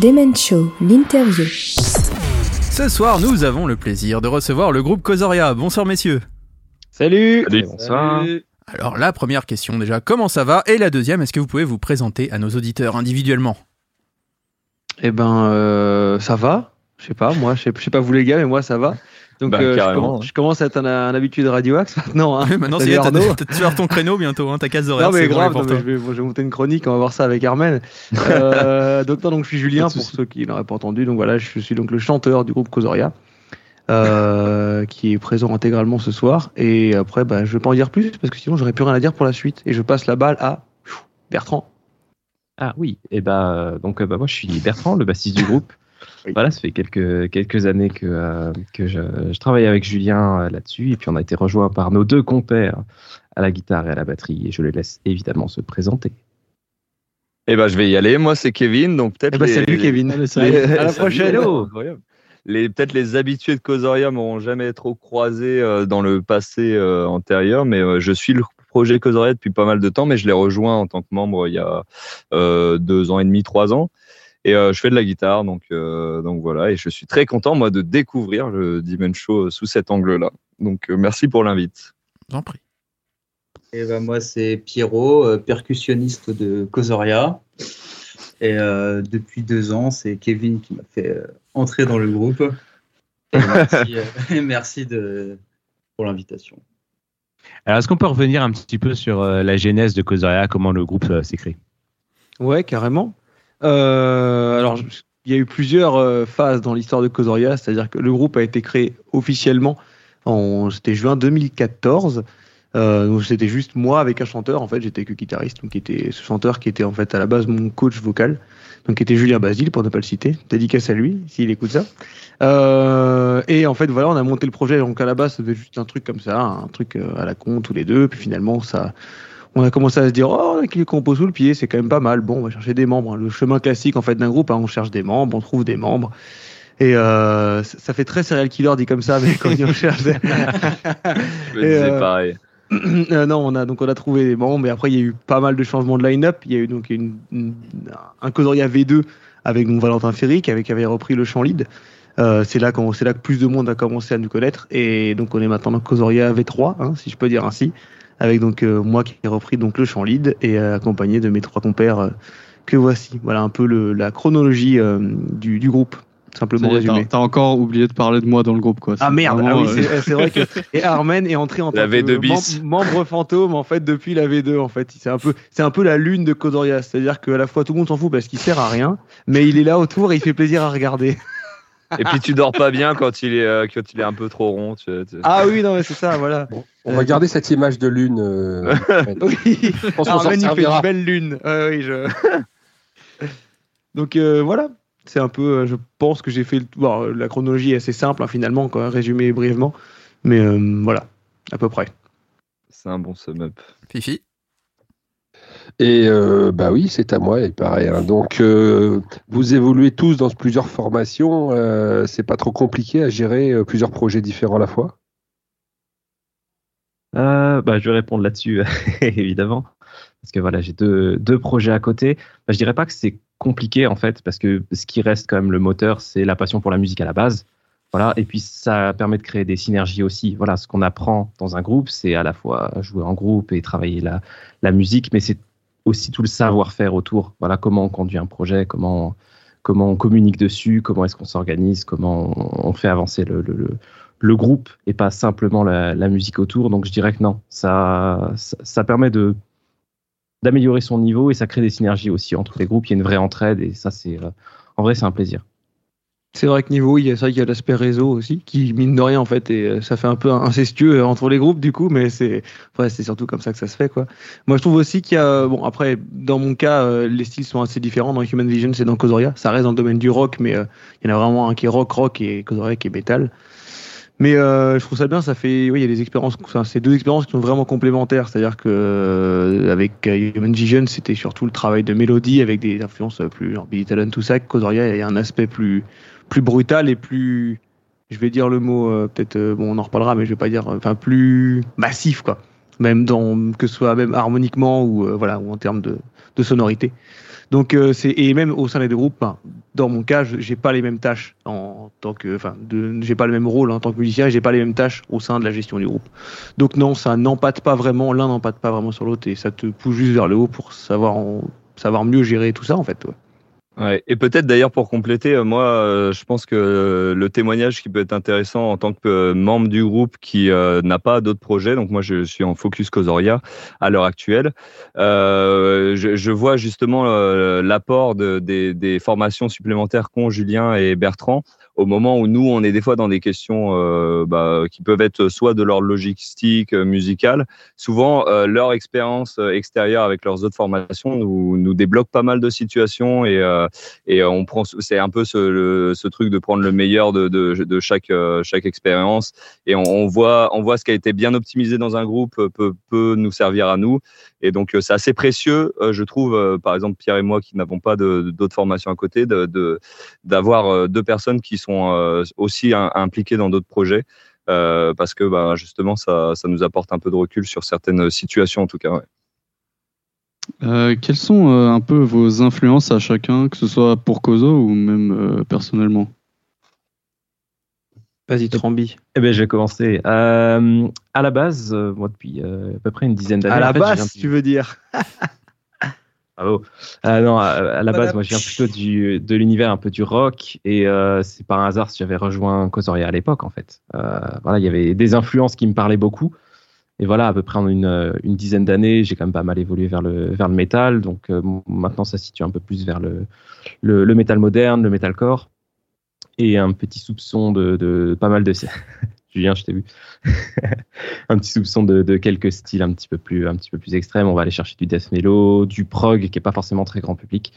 Demen Show, l'interview. Ce soir, nous avons le plaisir de recevoir le groupe Cosoria. Bonsoir messieurs. Salut. Bonsoir. Alors la première question déjà, comment ça va? Et la deuxième, est-ce que vous pouvez vous présenter à nos auditeurs individuellement? Eh ben, euh, ça va. Je sais pas, moi, je sais pas vous les gars, mais moi ça va. Donc Bah, euh, je, commence, ouais. je commence à être un, un habitué de Radio Axe maintenant. Hein. Oui, Maintenant, c'est t'as- Arnaud. t'as- tu vas ton créneau bientôt, hein, ta case horaire. Non mais grave, non, mais je, vais, je vais monter une chronique, on va voir ça avec Armen. Euh, donc, non, donc je suis Julien pour ceux qui n'auraient pas entendu. Donc voilà, je suis donc le chanteur du groupe Cosoria, euh, qui est présent intégralement ce soir. Et après, bah, je vais pas en dire plus parce que sinon j'aurais plus rien à dire pour la suite. Et je passe la balle à Bertrand. Ah oui, et bah euh, donc euh, bah, moi je suis Bertrand, le bassiste du groupe. Oui. Voilà, ça fait quelques quelques années que euh, que je, je travaille avec Julien euh, là-dessus et puis on a été rejoint par nos deux compères à la guitare et à la batterie et je les laisse évidemment se présenter. Eh ben, je vais y aller. Moi, c'est Kevin. Donc, peut-être. Eh ben, les- salut Kevin. les- À la prochaine. Les, peut-être les habitués de Causoria m'auront jamais trop croisé euh, dans le passé antérieur, mais je suis le projet Causoria depuis pas mal de temps, mais je l'ai rejoint en tant que membre il y a deux ans et demi, trois ans. Et euh, je fais de la guitare, donc, euh, donc voilà. Et je suis très content, moi, de découvrir le Demon Show sous cet angle-là. Donc, euh, merci pour l'invite. Je vous en prie. Et ben moi, c'est Pierrot, euh, percussionniste de Cosoria. Et euh, depuis deux ans, c'est Kevin qui m'a fait euh, entrer dans le groupe. Et merci euh, merci de, pour l'invitation. Alors, est-ce qu'on peut revenir un petit peu sur euh, la genèse de Causoria, comment le groupe euh, s'est créé Ouais, carrément. Euh, alors, il y a eu plusieurs euh, phases dans l'histoire de Cosoria, c'est-à-dire que le groupe a été créé officiellement en c'était juin 2014. Euh, donc c'était juste moi avec un chanteur. En fait, j'étais que guitariste, donc qui était ce chanteur qui était en fait à la base mon coach vocal, donc qui était Julien Basile pour ne pas le citer. Dédicace à lui s'il écoute ça. Euh, et en fait, voilà, on a monté le projet. Donc à la base, c'était juste un truc comme ça, un truc euh, à la con tous les deux. Puis finalement, ça, on a commencé à se dire, oh, on a quelques compos sous le pied, c'est quand même pas mal. Bon, on va chercher des membres. Le chemin classique en fait d'un groupe, hein, on cherche des membres, on trouve des membres. Et euh, ça fait très serial killer dit comme ça, mais quand on cherche des... Je me Et, disais euh, pareil. Euh, non, on a donc on a trouvé des membres, mais après il y a eu pas mal de changements de line-up. Il y a eu donc une, une- un Cosoria V2 avec donc Valentin Ferry qui avait, qui avait repris le chant lead. Euh, c'est là qu'on c'est là que plus de monde a commencé à nous connaître et donc on est maintenant dans Cosoria V3, hein, si je peux dire ainsi, avec donc euh, moi qui ai repris donc le chant lead et euh, accompagné de mes trois compères euh, que voici. Voilà un peu le, la chronologie euh, du, du groupe, simplement résumé. T'as encore oublié de parler de moi dans le groupe, quoi. Ah merde, vraiment, ah oui, euh, c'est c'est vrai que et Armen est entré en tant La que V2 mem- bis. membre fantôme en fait depuis la V2 en fait. C'est un peu c'est un peu la lune de Kodoria, c'est-à-dire qu'à la fois tout le monde s'en fout parce qu'il sert à rien, mais il est là autour et il fait plaisir à regarder. Et puis, tu dors pas bien quand il est, euh, quand il est un peu trop rond. Tu, tu- Ah oui, non mais c'est ça, voilà. On va garder cette image de lune. euh, Oui. je pense qu'on s'en Armen il fait servira. une belle lune. Ouais, oui, je. Donc euh, voilà, c'est un peu, euh, je pense que j'ai fait le bon, la chronologie est assez simple hein, finalement, quoi, résumé brièvement, mais euh, voilà, à peu près. C'est un bon sum-up. Fifi? Et euh, bah oui, c'est à moi, et pareil. hein. Donc, euh, vous évoluez tous dans plusieurs formations. euh, c'est pas trop compliqué à gérer euh, plusieurs projets différents à la fois? Euh, bah, je vais répondre là-dessus, évidemment. Parce que voilà, j'ai deux, deux projets à côté. Bah, je dirais pas que c'est compliqué, en fait, parce que ce qui reste quand même le moteur, c'est la passion pour la musique à la base. Voilà. Et puis, ça permet de créer des synergies aussi. Voilà. Ce qu'on apprend dans un groupe, c'est à la fois jouer en groupe et travailler la, la musique, mais c'est aussi tout le savoir-faire autour. Voilà. Comment on conduit un projet, comment, comment on communique dessus, comment est-ce qu'on s'organise, comment on, fait avancer le, le, groupe et pas simplement la, la musique autour. Donc je dirais que non, ça, ça, ça permet de d'améliorer son niveau et ça crée des synergies aussi entre les groupes. Il y a une vraie entraide et ça c'est euh, en vrai c'est un plaisir. C'est vrai que niveau, il y a ça, il y a l'aspect réseau aussi, qui mine de rien en fait, et euh, ça fait un peu incestueux euh, entre les groupes du coup, mais c'est, ouais, c'est surtout comme ça que ça se fait quoi. Moi, je trouve aussi qu'il y a, bon, après, dans mon cas, euh, les styles sont assez différents. Dans Human Vision, c'est dans Kozoria, ça reste dans le domaine du rock, mais euh, il y en a vraiment un qui est rock rock et Kozoria qui est metal. Mais euh, je trouve ça bien, ça fait, oui, il y a des expériences, enfin, c'est deux expériences qui sont vraiment complémentaires. C'est-à-dire que euh, avec euh, Human Vision, c'était surtout le travail de mélodie avec des influences euh, plus genre Billy Talent, tout ça. Kozoria, il y a un aspect plus plus brutal et plus, je vais dire le mot, euh, peut-être, euh, bon, on en reparlera, mais je vais pas dire, enfin, plus massif, quoi. Même dans, que ce soit même harmoniquement ou, euh, voilà, ou en termes de, de sonorité. Donc, c'est, et même au sein des deux groupes, ben, dans mon cas, j'ai pas les mêmes tâches en tant que, enfin, j'ai pas le même rôle en tant que musicien j'ai pas les mêmes tâches au sein de la gestion du groupe. Donc non, ça n'empâte pas vraiment, l'un n'empâte pas vraiment sur l'autre et ça te pousse juste vers le haut pour savoir, savoir mieux gérer tout ça en fait. ouais. Et peut-être d'ailleurs pour compléter, euh, moi, euh, je pense que euh, le témoignage qui peut être intéressant en tant que membre du groupe qui n'a pas d'autres projets, donc moi je suis en focus Causoria à l'heure actuelle, je, je vois justement l'apport de, des, des formations supplémentaires qu'ont Julien et Bertrand au moment où nous on est des fois dans des questions euh, bah, qui peuvent être soit de leur logistique euh, musicale, souvent euh, leur expérience euh, extérieure avec leurs autres formations nous, nous débloque pas mal de situations et et on prend c'est un peu ce, truc de prendre le meilleur de, de, chaque chaque expérience et on, voit on voit ce qui a été bien optimisé dans un groupe peut peut nous servir à nous. Et donc c'est assez précieux je trouve par exemple Pierre et moi qui n'avons pas d'autres formations à côté de d'avoir deux personnes qui sont euh, aussi im- impliquées dans d'autres projets euh, parce que bah, justement ça ça nous apporte un peu de recul sur certaines situations en tout cas ouais. Euh, quelles sont euh, un peu vos influences à chacun, que ce soit pour Kozo ou même euh, personnellement? Vas-y, Trambi. Eh ben, je vais commencer. Euh, à la base, euh, moi, depuis euh, à peu près une dizaine d'années. À la en fait, je viens base, tu veux dire Bravo. Euh, non, à, à la base, moi, je viens plutôt du, de l'univers un peu du rock et euh, c'est par hasard si j'avais rejoint Kosoria à l'époque, en fait. Euh, voilà, il y avait des influences qui me parlaient beaucoup. Et voilà, à peu près en une, une dizaine d'années, j'ai quand même pas mal évolué vers le, vers le métal. Donc maintenant, ça se situe un peu plus vers le, le, le métal moderne, le metalcore. Et un petit soupçon de, de pas mal de. Julien, je t'ai vu. un petit soupçon de, de quelques styles un petit peu plus un petit peu plus extrêmes. On va aller chercher du death mellow, du prog qui est pas forcément très grand public,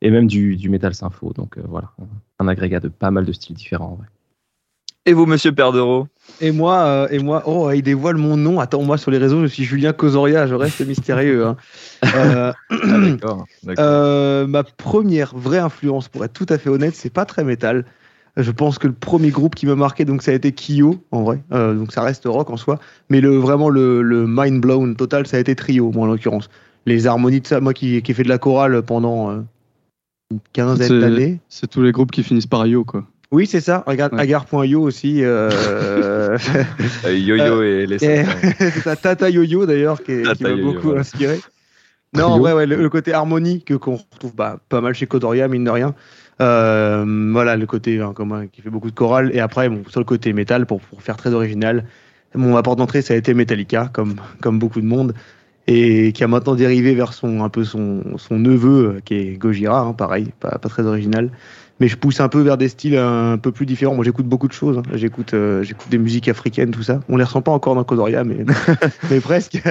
et même du, du metal sympho. Donc euh, voilà, un agrégat de pas mal de styles différents. ouais. et vous monsieur Perdero Et moi, euh, et moi, oh, il dévoile mon nom. Attends, moi sur les réseaux, je suis Julien Cosoria, je reste mystérieux. hein. Euh, Ah, d'accord d'accord. euh, ma première vraie influence, pour être tout à fait honnête, c'est pas très métal. Je pense que le premier groupe qui m'a marqué, donc ça a été Kyo, en vrai. Euh, donc ça reste rock en soi. Mais le, vraiment, le, le mind blown total, ça a été Trio, moi en l'occurrence. Les harmonies de ça, moi qui, qui ai fait de la chorale pendant euh, une quinzaine C'est- d'années. C'est tous les groupes qui finissent par Yo, quoi. Oui, c'est ça. Regarde, Ouais. agar.io aussi. Euh... Euh, Yo-Yo et les Et- ça, Tata Yo-Yo d'ailleurs qui, qui m'a beaucoup inspiré. Non, ouais, ouais, le, le côté harmonie que qu'on retrouve bah, pas mal chez Kodoria, mine de rien. Euh, voilà, le côté hein, comme, hein, qui fait beaucoup de chorale. Et après, bon, sur le côté métal, pour, pour faire très original, mon apport d'entrée, ça a été Metallica, comme, comme beaucoup de monde. Et qui a maintenant dérivé vers son, un peu son, son neveu, euh, qui est Gojira, hein, pareil, pas, pas très original. Mais je pousse un peu vers des styles un peu plus différents. Moi, j'écoute beaucoup de choses. hein. J'écoute, euh, j'écoute des musiques africaines, tout ça. On les ressent pas encore dans Kodoria, mais, mais presque.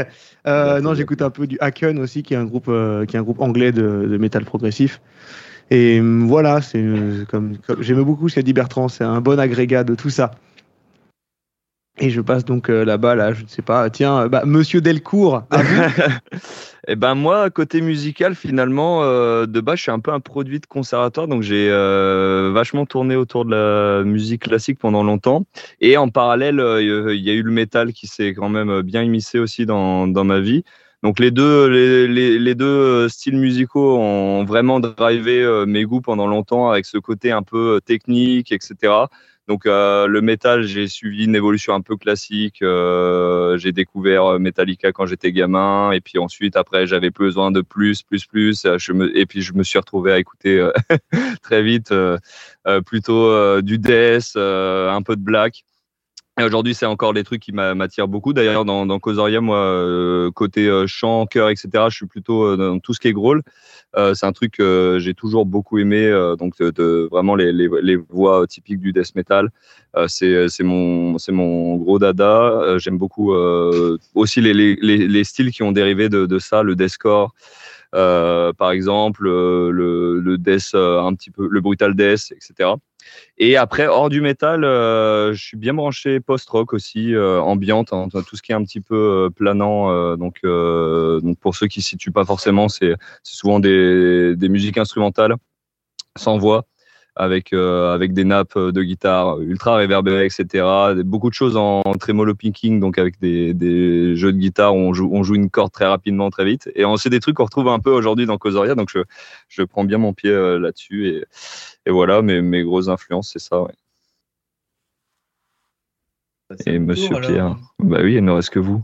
Euh, non, j'écoute un peu du Haken aussi, qui est un groupe, euh, qui est un groupe anglais de, de métal progressif. Et hum, voilà, c'est euh, comme, j'aime beaucoup ce qu'a dit Bertrand. C'est un bon agrégat de tout ça. Et je passe donc euh, là-bas, là, je ne sais pas. Tiens, euh, bah, Monsieur Delcourt. Eh ben moi, côté musical, finalement, de base, je suis un peu un produit de conservatoire, donc j'ai vachement tourné autour de la musique classique pendant longtemps. Et en parallèle, il y a eu le métal qui s'est quand même bien immiscé aussi dans ma vie. Donc les deux, les, les, les deux euh, styles musicaux ont vraiment drivé euh, mes goûts pendant longtemps avec ce côté un peu euh, technique, etc. Donc euh, le métal, j'ai suivi une évolution un peu classique. Euh, j'ai découvert Metallica quand j'étais gamin, et puis ensuite après j'avais besoin de plus, plus, plus. Et puis je me suis retrouvé à écouter très vite euh, plutôt du death, un peu de black. Et aujourd'hui, c'est encore les trucs qui m'a- m'attirent beaucoup. D'ailleurs, dans, dans moi, euh, côté euh, chant, chœur, etc., je suis plutôt euh, dans tout ce qui est growl. Euh, c'est un truc que j'ai toujours beaucoup aimé. euh, donc, de, de- vraiment les, les, les voix typiques du death metal. C'est mon, mon gros dada. J'aime beaucoup aussi les, les styles qui ont dérivé de, de ça, le deathcore. Euh, par exemple, euh, le, le death, euh, un petit peu, le brutal death, etc. Et après, hors du métal, euh, je suis bien branché post-rock aussi, euh, ambiante, hein, tout ce qui est un petit peu euh, planant. donc, donc, pour ceux qui ne situent pas forcément, c'est c'est souvent des, des musiques instrumentales, sans voix, avec euh, avec des nappes de guitare ultra réverbérées, etc. Beaucoup de choses en, en tremolo picking, donc avec des, des jeux de guitare où on joue on joue une corde très rapidement, très vite. Et on- c'est des trucs qu'on retrouve un peu aujourd'hui dans Causoria, donc je je prends bien mon pied euh, là-dessus et et voilà mes mes grosses influences, c'est ça. Ouais. Bah, Et mon Monsieur alors. Pierre, bah oui, il ne reste que vous.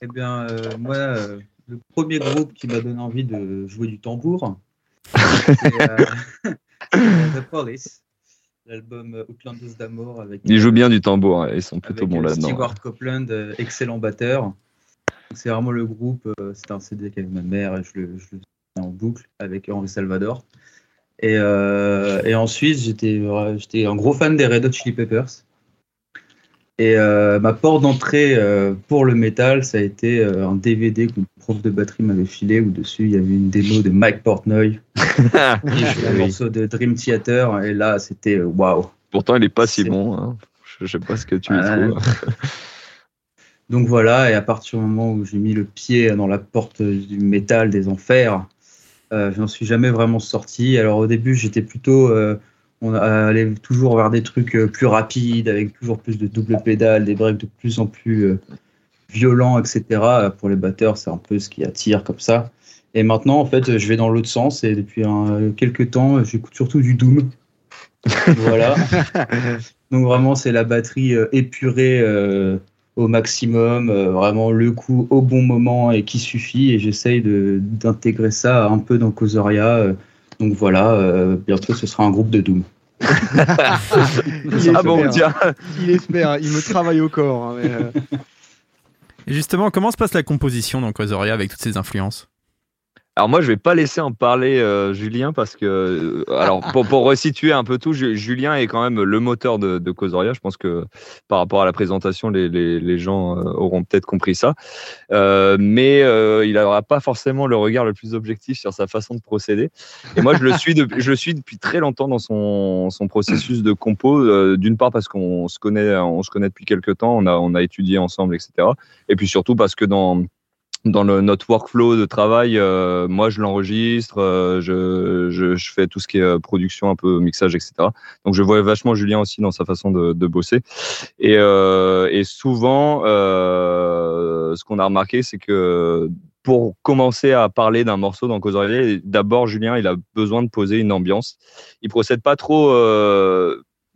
Eh bien, euh, moi, euh, le premier groupe qui m'a donné envie de jouer du tambour, euh, The Police, l'album euh, Outlanders d'Amour avec. Ils jouent bien du tambour, hein, ils sont plutôt bons euh, là-dedans. Stewart Copeland, euh, excellent batteur. Donc, C'est vraiment le groupe. euh, C'était un CD qu'avait ma mère et je le, je le faisais en boucle avec Henri Salvador. Et, euh, et ensuite, j'étais euh, j'étais un gros fan des Red Hot Chili Peppers. Et euh, ma porte d'entrée euh, pour le métal, ça a été euh, un DVD que mon prof de batterie m'avait filé où dessus il y avait une démo de Mike Portnoy un Oui. morceau de Dream Theater. Et là, c'était waouh. Pourtant, il est pas si bon. hein. Je, je sais pas ce que tu y trouves. Donc voilà, et à partir du moment où j'ai mis le pied dans la porte du métal des enfers, euh, je n'en suis jamais vraiment sorti. Alors au début, j'étais plutôt. Euh, on allait toujours vers des trucs euh, plus rapides, avec toujours plus de double pédale, des breaks de plus en plus euh, violents, etc. Euh, Pour les batteurs, c'est un peu ce qui attire comme ça. Et maintenant, en fait, je vais dans l'autre sens, et depuis un, quelques temps, j'écoute surtout du Doom. voilà. Donc vraiment, c'est la batterie euh, épurée euh, au maximum, euh, vraiment le coup au bon moment et qui suffit. Et j'essaye d'intégrer ça un peu dans Causoria. euh. donc voilà, euh, bientôt ce sera un groupe de Doom. Il Ah bon, espère, tiens. Il espère, il me travaille au corps. hein, mais, euh, Et justement, comment se passe la composition dans Causoria avec toutes ces influences? Alors moi, je vais pas laisser en parler euh, Julien parce que, euh, alors pour, pour resituer un peu tout, Ju- Julien est quand même le moteur de, de Causoria. Je pense que par rapport à la présentation, les, les, les gens euh, auront peut-être compris ça. Euh, mais il n'aura pas forcément le regard le plus objectif sur sa façon de procéder. Et moi, je le suis, depuis, je le suis depuis très longtemps dans son, son processus de compo. D'une part parce qu'on se connaît, on se connaît depuis quelques temps, on a, on a étudié ensemble, etc. Et puis surtout parce que dans dans le, notre workflow de travail, euh, moi je l'enregistre, euh, je, je, je fais tout ce qui est euh, production, un peu mixage, etc. Donc je vois vachement Julien aussi dans sa façon de, de bosser. Et, euh, et souvent, euh, ce qu'on a remarqué, c'est que pour commencer à parler d'un morceau dans Causerie, d'abord Julien, il a besoin de poser une ambiance. Il procède pas trop.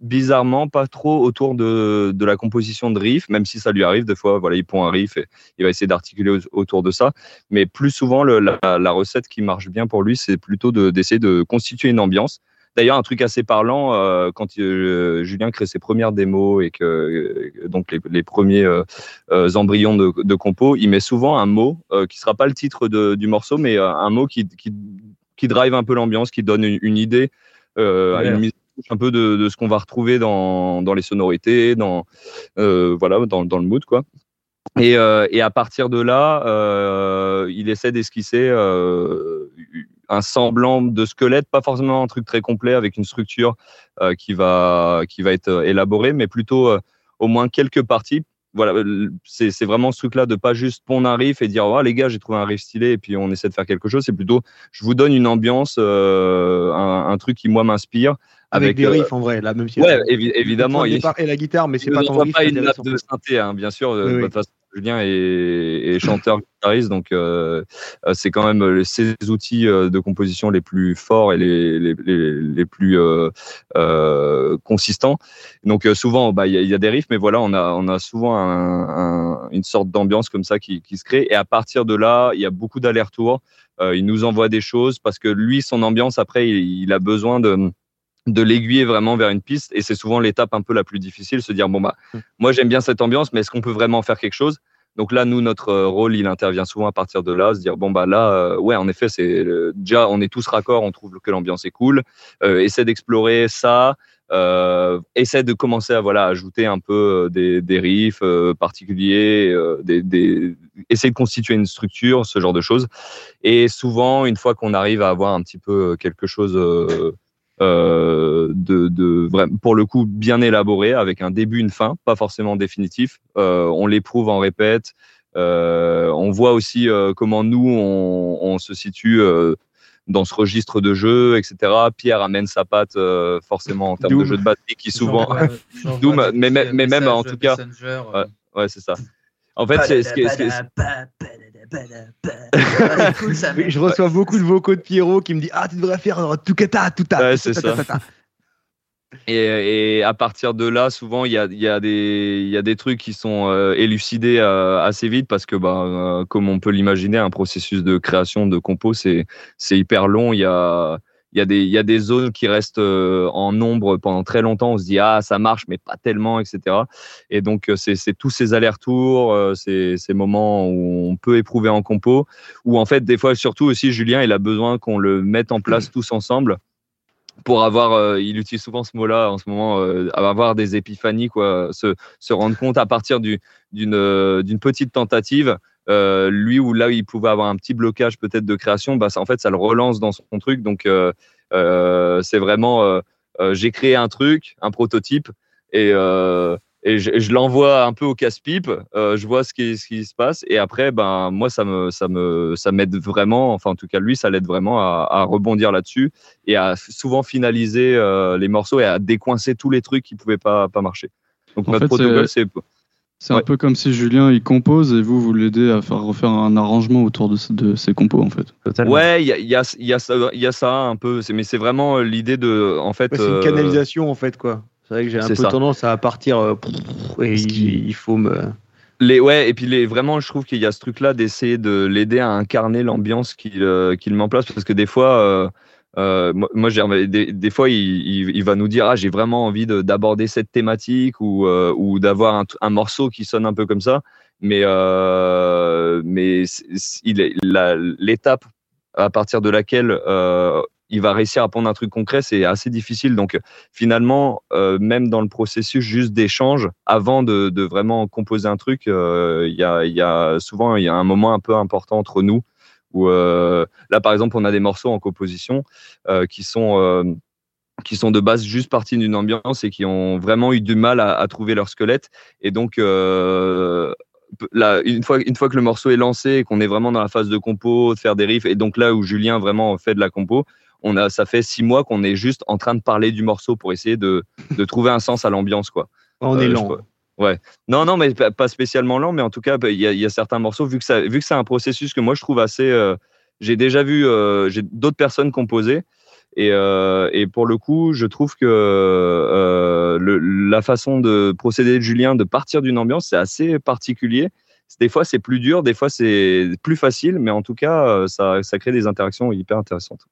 Bizarrement pas trop autour de, de la composition de riff, même si ça lui arrive des fois, voilà, il pond un riff et il va essayer d'articuler au- autour de ça. Mais plus souvent, le- la, la recette qui marche bien pour lui, c'est plutôt de- d'essayer de, constituer une ambiance. D'ailleurs, un truc assez parlant, euh, quand euh, Julien crée ses premières démos et que euh, donc les, les premiers embryons de, de compo, il met souvent un mot qui sera pas le titre de- du morceau, mais un mot qui, qui, qui drive un peu l'ambiance, qui donne une, une idée, Ouais. une mise un peu de, de ce qu'on va retrouver dans, dans les sonorités, dans euh, voilà, dans, dans le mood quoi. Et, euh, et à partir de là, euh, il essaie d'esquisser un semblant de squelette, pas forcément un truc très complet avec une structure qui va qui va être élaborée, mais plutôt au moins quelques parties. Voilà, c'est vraiment ce truc-là de pas juste pondre un riff et dire oh, les gars j'ai trouvé un riff stylé et puis on essaie de faire quelque chose. C'est plutôt je vous donne une ambiance, un truc qui moi m'inspire avec, des euh, riffs en vrai, là, même si Ouais, évi- évidemment. il et la guitare, mais c'est pas tant riff, pas une nappe de synthé, hein, bien sûr. Oui, de toute façon, Julien est, est chanteur guitariste, donc euh, euh, c'est quand même euh, ses outils de composition les plus forts et les, les, les, les plus euh, euh, consistants. Donc souvent, bah, il y, a- il y a des riffs, mais voilà, on a, on a souvent un- un- une sorte d'ambiance comme ça qui, qui se crée. Et à partir de là, il y a beaucoup d'allers-retours. Euh, il nous envoie des choses parce que lui, son ambiance, après, il, il a besoin de de l'aiguiller vraiment vers une piste. Et c'est souvent l'étape un peu la plus difficile se dire bon bah moi j'aime bien cette ambiance mais est-ce qu'on peut vraiment faire quelque chose? Donc là nous notre euh, rôle il intervient souvent à partir de là se dire bon bah là euh, ouais en effet c'est déjà on est tous raccords on trouve que l'ambiance est cool. Euh, essaie d'explorer ça essaie de commencer à voilà ajouter un peu des, des riffs particuliers des, des essayer de constituer une structure ce genre de choses. Et souvent une fois qu'on arrive à avoir un petit peu quelque chose euh, de, de pour le coup bien élaboré avec un début une fin pas forcément définitif Euh, on l'éprouve en répète euh, on voit aussi euh, comment nous on, on se situe euh, dans ce registre de jeu, etc. Pierre amène sa patte euh, forcément en termes Doom. de jeu de batterie qui souvent Doom, des mais, mais- mais même en tout cas, ouais c'est ça. En fait, c'est ce qui est- je reçois beaucoup de vocaux de Pierrot qui me dit Ah, tu devrais faire euh, tout cata, tout ta. Ouais, tout c'est ça. Et, et à partir de là, souvent, il y a, y, a y a des trucs qui sont euh, élucidés euh, assez vite parce que, bah, euh, comme on peut l'imaginer, un processus de création de compos, c'est hyper long. Il y a, il y, a des, y a des zones qui restent euh, en nombre pendant très longtemps. On se dit, ah, ça marche, mais pas tellement, etc. Et donc, euh, c'est tous ces allers-retours, euh, ces, ces moments où on peut éprouver en compo, où en fait, des fois, surtout aussi, Julien, il a besoin qu'on le mette en place tous ensemble pour avoir, il utilise souvent ce mot-là en ce moment, avoir des épiphanies, quoi, se, se rendre compte à partir du- d'une d'une petite tentative, euh, lui ou là où il pouvait avoir un petit blocage peut-être de création, bah, ça, en fait, ça le relance dans son truc. Donc, euh, euh, c'est vraiment, j'ai créé un truc, un prototype, et, et je, je l'envoie un peu au casse-pipe. je vois ce qui, ce qui se passe, et après, ben moi, ça me, ça me, ça m'aide vraiment. Enfin, en tout cas, lui, ça l'aide vraiment à, à rebondir là-dessus et à souvent finaliser les morceaux et à décoincer tous les trucs qui pouvaient pas, pas marcher. Donc En notre fait, protocole, c'est C'est un peu comme si Julien il compose et vous vous l'aidez à faire refaire un arrangement autour de, de ses compos en fait. Totalement. ouais, il y a, y, a, y, a ça, il y a ça un peu, mais c'est vraiment euh, l'idée de, en fait, Ouais, c'est une euh, canalisation en fait, quoi. C'est vrai que j'ai un peu ça. tendance à partir euh, et il, il faut me. Les, ouais, et puis les, vraiment, je trouve qu'il y a ce truc-là d'essayer de l'aider à incarner l'ambiance qu'il euh, qu'il met en place, parce que des fois, euh, moi, des, fois, il, va nous dire, ah, j'ai vraiment envie de- d'aborder cette thématique ou, euh, ou d'avoir un, morceau qui sonne un peu comme ça, mais, euh, l'étape à partir de laquelle il va réussir à prendre un truc concret, c'est assez difficile. Donc finalement, même dans le processus juste d'échange, avant de, vraiment composer un truc, il y, a, y a souvent y a un moment un peu important entre nous euh, là par exemple on a des morceaux en composition euh, qui sont euh, qui sont de base juste partis d'une ambiance et qui ont vraiment eu du mal à, à trouver leur squelette et donc euh, là, une fois une fois que le morceau est lancé et qu'on est vraiment dans la phase de compo, de faire des riffs et donc là où Julien vraiment fait de la compo, on a ça fait six mois qu'on est juste en train de parler du morceau pour essayer de, de trouver un sens à l'ambiance quoi. On Euh, est lent. Ouais. Non, non, mais pas spécialement lent, mais en tout cas, bah, il y, a, certains morceaux, vu que, ça, vu que c'est un processus que moi je trouve assez. euh, j'ai déjà vu euh, d'autres personnes composer. Et, euh, et pour le coup, je trouve que la façon de procéder de Julien, de partir d'une ambiance, c'est assez particulier. Des fois, c'est plus dur, des fois, c'est plus facile, mais en tout cas, ça crée des interactions hyper intéressantes.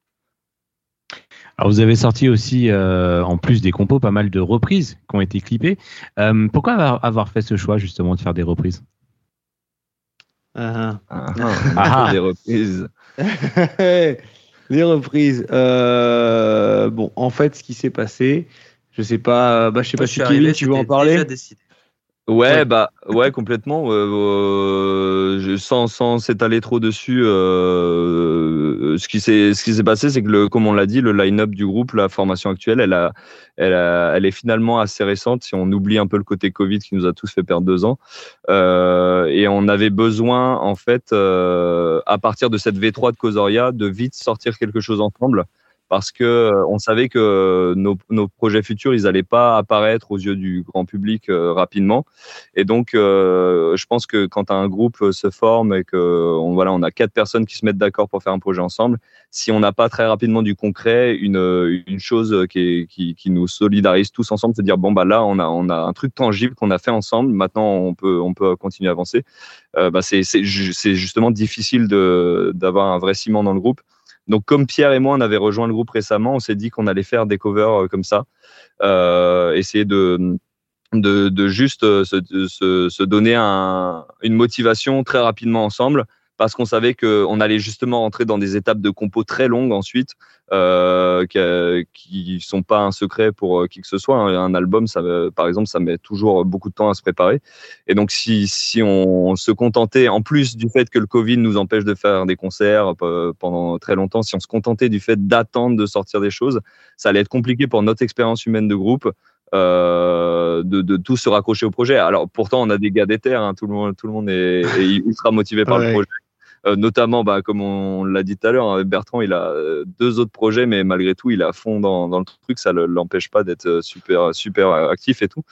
Alors vous avez sorti aussi, euh, en plus des compos, pas mal de reprises qui ont été clippées. Euh, pourquoi avoir, fait ce choix justement de faire des reprises? Ah, Ah, Ah. des reprises. ah. Les reprises. euh, bon, en fait, ce qui s'est passé, je sais pas. Bah, je sais Moi, pas je si suis Kevin, arrivé, tu veux en parler? déjà décidé. Ouais, bah ouais, complètement. Euh, euh, sans sans s'étaler trop dessus, euh, ce qui s'est ce qui s'est passé, c'est que le, comme on l'a dit, le line-up du groupe, la formation actuelle, elle a, elle a, elle est finalement assez récente. Si on oublie un peu le côté Covid qui nous a tous fait perdre deux ans, Euh, et on avait besoin en fait, euh, à partir de cette V3 de Cosoria, de vite sortir quelque chose ensemble. Parce que euh, on savait que nos, nos projets futurs, ils allaient pas apparaître aux yeux du grand public euh, rapidement. Et donc, euh, je pense que quand un groupe se forme et que on, voilà, on a quatre personnes qui se mettent d'accord pour faire un projet ensemble, si on n'a pas très rapidement du concret, une, une chose qui, qui, qui nous solidarise tous ensemble, c'est de dire bon bah là, on a, on a un truc tangible qu'on a fait ensemble. Maintenant, on peut, on peut continuer à avancer. Euh, bah, c'est, c'est, ju- c'est justement difficile d'avoir un vrai ciment dans le groupe. Donc, comme Pierre et moi, on avait rejoint le groupe récemment, on s'est dit qu'on allait faire des covers euh, comme ça, euh, essayer de de, de juste euh, se, se, se donner un, une motivation très rapidement ensemble parce qu'on savait qu'on allait justement rentrer dans des étapes de compo très longues ensuite euh, qui, qui sont pas un secret pour euh, qui que ce soit. Un, un album, ça, euh, par exemple, ça met toujours beaucoup de temps à se préparer. Et donc, si, si on se contentait, en plus du fait que le Covid nous empêche de faire des concerts euh, pendant très longtemps, si on se contentait du fait d'attendre de sortir des choses, ça allait être compliqué pour notre expérience humaine de groupe euh, de, de tout se raccrocher au projet. Alors pourtant, on a des gars d'éther, hein, tout le monde, tout le monde est, est ultra motivé par Ouais. le projet. Euh, notamment, bah, comme on, l'a dit tout à l'heure, hein, Bertrand, il a euh, deux autres projets, mais malgré tout, il est à fond dans, dans le truc. Ça ne l'empêche pas d'être euh, super, super actif et tout.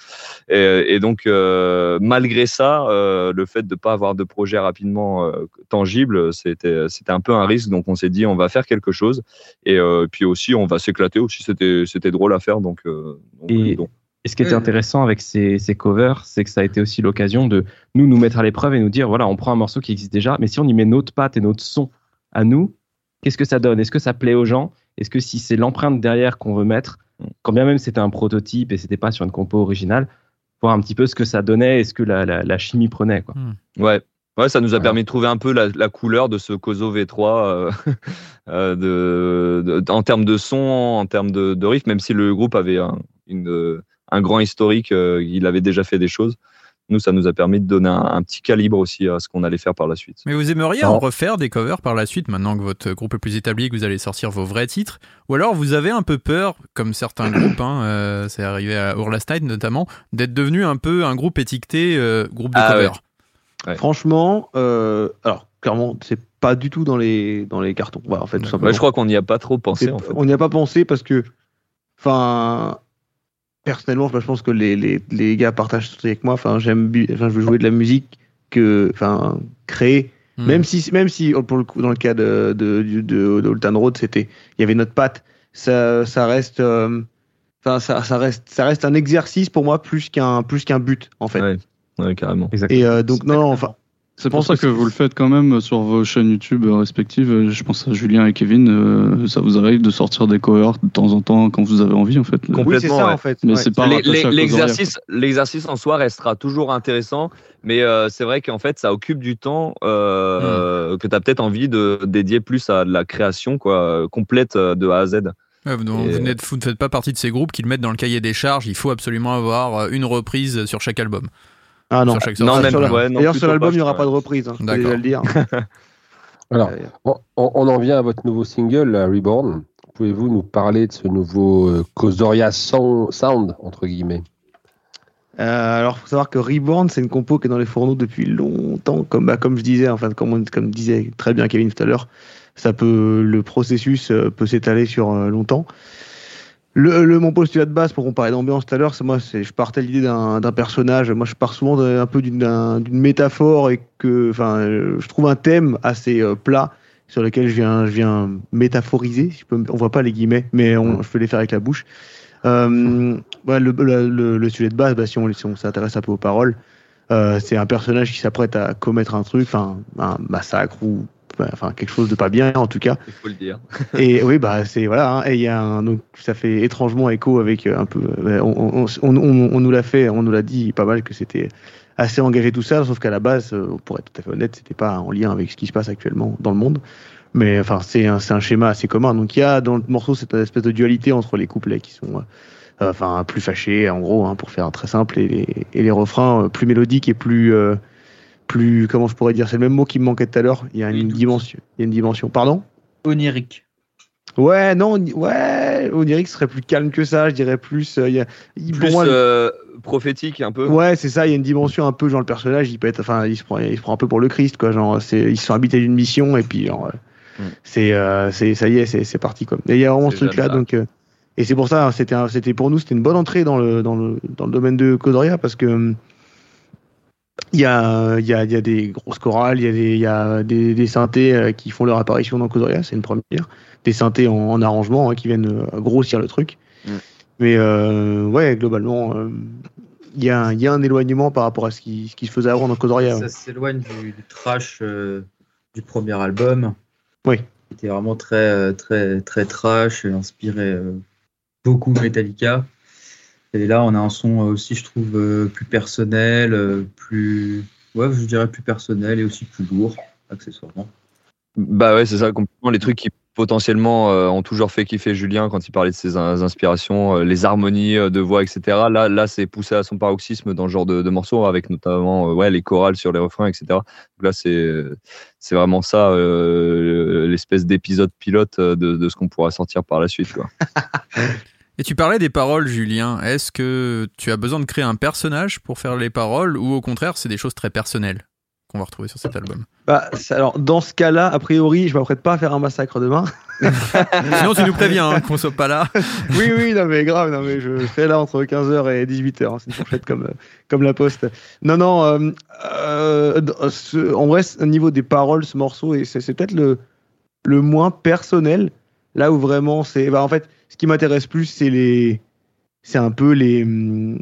Et, et donc, euh, malgré ça, euh, le fait de ne pas avoir de projet rapidement euh, tangible, c'était c'était un peu un risque. Donc, on s'est dit, on va faire quelque chose. Et puis aussi, on va s'éclater aussi. C'était c'était drôle à faire. Donc, donc, Et- donc, Et ce qui était Ouais. intéressant avec ces, ces covers, c'est que ça a été aussi l'occasion de nous nous mettre à l'épreuve et nous dire voilà, on prend un morceau qui existe déjà, mais si on y met notre patte et notre son à nous, qu'est-ce que ça donne? Est-ce que ça plaît aux gens? Est-ce que si c'est l'empreinte derrière qu'on veut mettre, quand bien même c'était un prototype et c'était pas sur une compo originale, voir un petit peu ce que ça donnait et ce que la, la, la chimie prenait quoi. Ouais. Ouais, ça nous a permis de trouver un peu la, la couleur de ce Kozo V3 euh, euh, de, de- en termes de son, en termes de, de rythme, même si le groupe avait un, une, euh, un grand historique, euh, il avait déjà fait des choses. Nous, ça nous a permis de donner un, un petit calibre aussi à ce qu'on allait faire par la suite. Mais vous aimeriez Non. en refaire des covers par la suite, maintenant que votre groupe est plus établi, que vous allez sortir vos vrais titres? Ou alors vous avez un peu peur, comme certains groupes, hein, euh, c'est arrivé à Last Night notamment, d'être devenu un peu un groupe étiqueté euh, groupe de Ah covers Ouais. Franchement, euh, alors clairement, c'est pas du tout dans les dans les cartons. En fait, tout simplement. Ouais, je crois qu'on n'y a pas trop pensé C'est- en fait. On n'y a pas pensé parce que, enfin, personnellement, je pense que les, les, les gars partagent ce truc avec moi. Enfin, j'aime, enfin, je veux jouer de la musique que, enfin, créer. Hmm. Même si, même si pour le coup, dans le cas de de de, de, de Old Town Road, c'était, il y avait notre patte. Ça, ça reste, euh, enfin, ça, ça reste, ça reste un exercice pour moi plus qu'un plus qu'un but en fait. Ouais. Ouais, carrément. Exactement. Et euh, donc non, non, enfin, C'est pour ça que que vous le faites quand même sur vos chaînes YouTube euh, respectives. Euh, Je pense à Julien et Kevin. euh, ça vous arrive de sortir des covers de temps en temps quand vous avez envie, en fait. Com- oui, c'est Complètement, ça ouais. en fait. Mais Ouais. c'est pas L'exercice, l'exercice en soi restera toujours intéressant, mais euh, c'est vrai qu'en fait, ça occupe du temps euh, que tu as peut-être envie de dédier plus à de la création quoi, complète de A à Z. Ouais, vous, Et- ne faites pas partie de ces groupes qui le mettent dans le cahier des charges, il faut absolument avoir une reprise sur chaque album. Ah non. Non, même Sur la- ouais, non, D'ailleurs, sur l'album, il n'y aura pas de reprise. Hein, je le dire. Alors, Euh, on, en vient à votre nouveau single, là, Reborn. Pouvez-vous nous parler de ce nouveau euh, Kozoria son- Sound, entre guillemets? Euh, alors, faut savoir que Reborn, c'est une compo qui est dans les fourneaux depuis longtemps, comme, bah, comme je disais, enfin, comme, on- comme disait très bien Kevin tout à l'heure, ça peut, le processus euh, peut s'étaler sur euh, longtemps. Le, le, mon postulat de base, pour qu'on parlait d'ambiance tout à l'heure, c'est moi, c'est, je partais l'idée d'un, personnage. Moi, je pars souvent de- un peu d'une, d'un- d'une métaphore et que, enfin, je trouve un thème assez euh, plat sur lequel je viens, je viens métaphoriser. Si je peux, on voit pas les guillemets, mais on, je peux les faire avec la bouche. Euh, ouais, le, le, le- le sujet de base, bah, si on, si on s'intéresse un peu aux paroles, euh, c'est un personnage qui s'apprête à commettre un truc, enfin un massacre ou enfin quelque chose de pas bien en tout cas. Il faut le dire. Et oui, bah c'est voilà. hein, et il y a un, donc ça fait étrangement écho avec euh, un peu. euh, On, on, on, on- nous l'a fait, on nous l'a dit pas mal que c'était assez engagé tout ça, sauf qu'à la base, euh, pour être tout à fait honnête, c'était pas en lien avec ce qui se passe actuellement dans le monde. Mais enfin, c'est un, un schéma assez commun. Donc il y a dans le morceau cette espèce de dualité entre les couplets qui sont euh, enfin plus fâchés, en gros, hein, pour faire très simple, et les, et les refrains euh, plus mélodiques et plus euh, plus comment je pourrais dire, c'est le même mot qui me manquait tout à l'heure. Il y a une dimension, il y a une dimension. Pardon? Onirique. Ouais, non, on- ouais, Oniric serait plus calme que ça, je dirais plus. euh, il y a, pour Plus moi, euh, prophétique un peu. ouais, c'est ça. Il y a une dimension un peu genre le personnage, il peut être, enfin, il se prend, il se prend un peu pour le Christ, quoi. Genre, c'est, ils se sont habités d'une mission et puis, genre, euh, Mm. c'est, euh, c'est, ça y est, c'est, parti, quoi. Et il y a vraiment C'est ce truc-là, donc. euh, et c'est pour ça, c'était, un- c'était pour nous, c'était une bonne entrée dans le, dans le, dans le domaine de Kodoria parce que. Il y, a, il, y a, il y a des grosses chorales, il y a des, il y a des, des synthés euh, qui font leur apparition dans Kodoria, c'est une première. Des synthés en, en arrangement hein, qui viennent euh, grossir le truc. Mm. Mais euh, ouais, globalement, euh, il y, a un- il y a un éloignement par rapport à ce qui, ce qui se faisait avant dans Kodoria. Ça s'éloigne du, du trash euh, du premier album. Oui. Qui était vraiment très, très, très trash et inspiré euh, beaucoup Metallica. Et là, on a un son euh, aussi, je trouve, euh, plus personnel, euh, plus. Ouais, je dirais plus personnel et aussi plus lourd, accessoirement. Bah ouais, c'est ça, complètement. Les trucs qui potentiellement euh, ont toujours fait kiffer Julien quand il parlait de ses in- inspirations, euh, les harmonies euh, de voix, etc. Là, là c'est poussé à son paroxysme dans ce genre de, de morceaux, avec notamment euh, ouais, les chorales sur les refrains, etc. Donc là, c'est c'est vraiment ça, euh, l'espèce d'épisode pilote de, de ce qu'on pourra sortir par la suite. Quoi. Et tu parlais des paroles, Julien. Est-ce que tu as besoin de créer un personnage pour faire les paroles ou au contraire, c'est des choses très personnelles qu'on va retrouver sur cet album? Bah, alors, dans ce cas-là, a priori, je m'apprête pas à faire un massacre demain. Sinon, tu nous préviens hein, qu'on soit pas là. oui, oui, non, mais grave, non, mais je serai là entre 15h et 18h. hein, c'est une fourchette comme, euh, comme la poste. Non, non, euh, euh, ce- en vrai, au niveau des paroles, ce morceau, et c'est c'est peut-être le, le moins personnel. Là où vraiment, c'est. Bah, en fait, ce qui m'intéresse plus, c'est les. C'est un peu les. hum,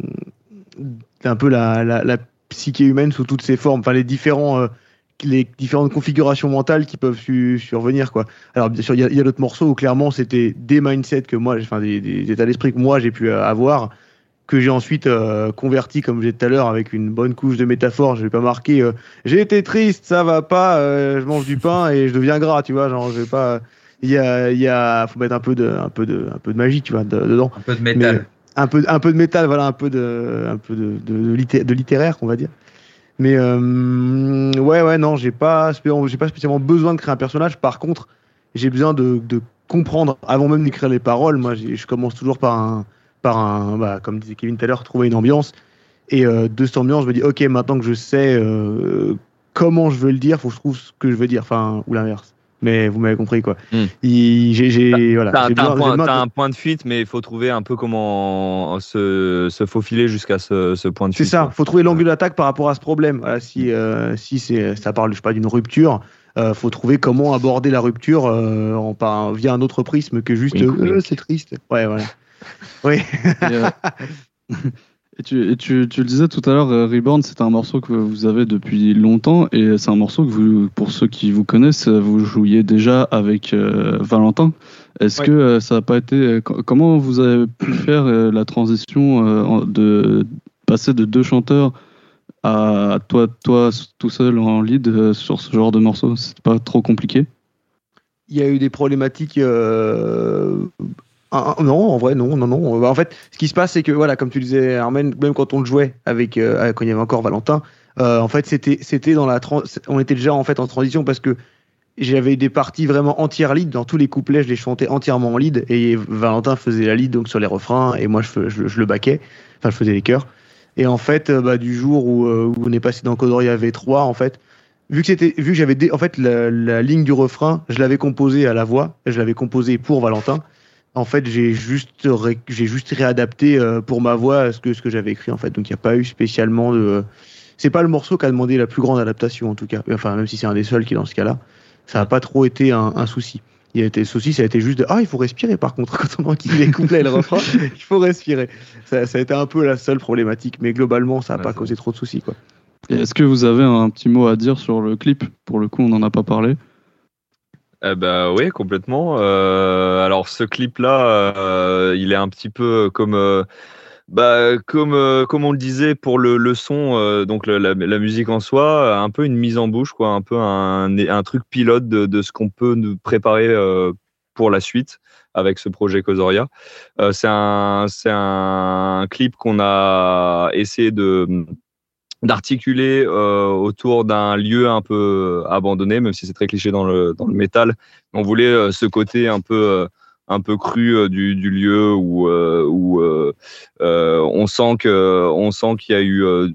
un peu la, psyché humaine sous toutes ses formes. Enfin, les différents. euh, les différentes configurations mentales qui peuvent su- survenir quoi. Alors bien sûr il y a, d'autres morceaux où clairement c'était des mindsets que moi, enfin des, des états d'esprit que moi j'ai pu euh, avoir que j'ai ensuite euh, converti comme j'ai tout à l'heure avec une bonne couche de métaphores. Je vais pas marquer euh, j'ai été triste, ça va pas, je mange du pain et je deviens gras, tu vois. Genre je vais pas. Il y a, il y a, faut mettre un peu de, un peu de, un peu de magie, tu vois, de- dedans. Un peu de métal. un peu, un peu de métal, voilà, un peu de, un peu de, de, de litté- de littéraire, on va dire. Mais euh, ouais, ouais, non, j'ai pas, j'ai pas spécialement besoin de créer un personnage. Par contre, j'ai besoin de, de comprendre avant même d'écrire les paroles. Moi, je commence toujours par un, par un, bah, comme disait Kevin tout à l'heure, trouver une ambiance. Et euh, de cette ambiance, je me dis, ok, maintenant que je sais euh, comment je veux le dire, faut que je trouve ce que je veux dire, enfin, ou l'inverse. Mais vous m'avez compris quoi. Il- J'ai, voilà. T'as un, point- de- un point de fuite, mais il faut trouver un peu comment se, se faufiler jusqu'à ce, ce point de C'est fuite. ça, quoi. faut trouver l'angle d'attaque par rapport à ce problème. Voilà, si euh, si c'est ça parle je sais pas d'une rupture, euh, faut trouver comment aborder la rupture euh, en par, via un autre prisme que juste euh, c'est triste. Ouais voilà. Oui. Et, tu, et tu, tu le disais tout à l'heure, euh, Reborn, c'est un morceau que vous avez depuis longtemps et c'est un morceau que vous, pour ceux qui vous connaissent, vous jouiez déjà avec euh, Valentin. Est-ce Ouais. que euh, ça n'a pas été. co- Comment vous avez pu faire la transition de passer de deux chanteurs à toi, toi tout seul en lead sur ce genre de morceau? C'est pas trop compliqué? Il y a eu des problématiques. euh, ah, ah, non, en vrai, non, non, non. Bah, en fait, ce qui se passe, c'est que, voilà, comme tu disais, Armen, même quand on le jouait avec, euh, quand il y avait encore Valentin, euh, en fait, c'était, c'était dans la, tran- on était déjà en fait en transition parce que j'avais des parties vraiment entières lead. Dans tous les couplets, je les chantais entièrement en lead et Valentin faisait la lead donc sur les refrains et moi je, je, le baquais. Enfin, je faisais les chœurs. Et en fait, euh, bah, du jour où, euh, où on est passé dans Codoria V3, en fait, vu que c'était, vu que j'avais, en fait, la, la ligne du refrain, je l'avais composée à la voix, je l'avais composée pour Valentin. En fait, j'ai juste, ré- j'ai juste réadapté euh, pour ma voix ce que ce que j'avais écrit en fait. Donc il n'y a pas eu spécialement de. C'est pas le morceau qui a demandé la plus grande adaptation en tout cas. Enfin, même si c'est un des seuls qui est dans ce cas-là, ça n'a pas trop été un, un souci. Il a été le souci, ça a été juste de ah il faut respirer par contre quand on enquille les couplets et le refrain, il faut respirer. Ça, ça a été un peu la seule problématique, mais globalement ça n'a Ouais, pas causé trop de soucis quoi. Est-ce que vous avez un petit mot à dire sur le clip? Pour le coup, on n'en a pas parlé. Eh ben oui, complètement. Euh, alors ce clip-là, euh, il est un petit peu comme, euh, bah, comme, euh, comme on le disait pour le, le son, euh, donc la, la musique en soi, un peu une mise en bouche, quoi, un peu un, un truc pilote de, de ce qu'on peut nous préparer pour la suite avec ce projet Kozoria. Euh, c'est un, c'est un clip qu'on a essayé de d'articuler euh, autour d'un lieu un peu abandonné, même si c'est très cliché dans le, dans le métal. On voulait euh, ce côté un peu, euh, un peu cru euh, du, du lieu où, euh, où euh, euh, on sent que, on sent qu'il y a eu, euh,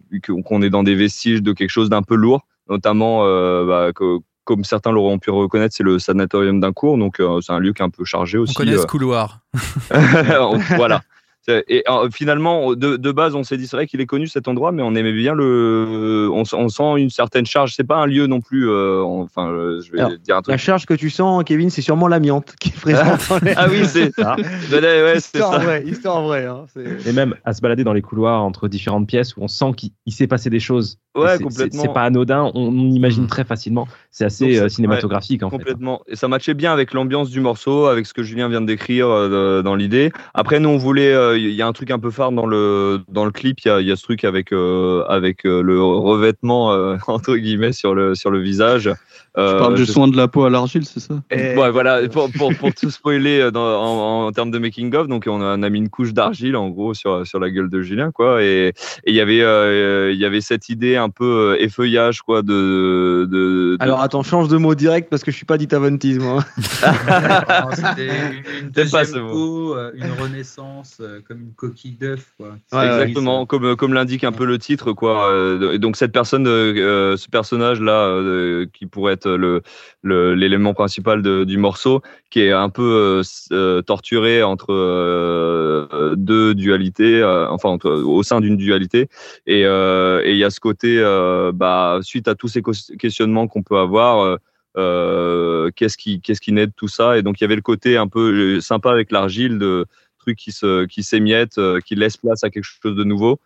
qu'on est dans des vestiges de quelque chose d'un peu lourd, notamment euh, bah, que, comme certains l'auront pu reconnaître, c'est le sanatorium d'un cours, donc euh, c'est un lieu qui est un peu chargé On aussi. connaît euh, ce couloir. voilà. Et euh, finalement, de, de base, on s'est dit, c'est vrai qu'il est connu cet endroit, mais on aimait bien le. On, sent une certaine charge. C'est pas un lieu non plus. euh, enfin, euh, je vais Alors, dire un truc. La charge que tu sens, Kevin, c'est sûrement l'amiante qui est présente. les- Ah oui, c'est ça. Ouais, ouais, histoire ça. vraie, histoire vraie. Hein, Et même à se balader dans les couloirs entre différentes pièces où on sent qu'il il s'est passé des choses. Ouais, complètement. C'est pas anodin, on, on imagine Mm. très facilement. C'est assez euh, cinématographique en fait. Complètement. Et ça matchait bien avec l'ambiance du morceau, avec ce que Julien vient de décrire euh, dans l'idée. Après, nous, on voulait. euh, Il y a un truc un peu phare dans le dans le clip. Il y a, il y a ce truc avec euh, avec euh, le revêtement euh, entre guillemets sur le sur le visage. Tu parles du je- soin de la peau à l'argile, c'est ça? Et- Ouais, voilà, pour, pour, pour tout spoiler dans, en, en termes de making of, donc on a, on a mis une couche d'argile en gros sur, sur la gueule de Julien, quoi. Et et il y avait euh, il y avait cette idée un peu effeuillage, quoi, de. de, de- Alors attends, change de mot direct parce que je suis pas dit Aventis, moi. Non, C'était une, une T'aimes pas deuxième ce mot. euh, une renaissance, euh, comme une coquille d'œuf. Ouais, Exactement, comme, comme l'indique un peu le titre, quoi. Euh, et donc cette personne, euh, ce personnage-là, euh, qui pourrait être le le- l'élément principal de- du morceau, qui est un peu euh, euh, torturé entre euh, deux dualités, euh, enfin entre- au sein d'une dualité. Et euh, il y a ce côté, euh, bah, suite à tous ces questionnements qu'on peut avoir. euh, euh, qu'est-ce qui qu'est-ce qui naît de tout ça? Et donc il y avait le côté un peu euh, sympa avec l'argile de qui se qui s'émiettent euh, qui laissent place à quelque chose de nouveau.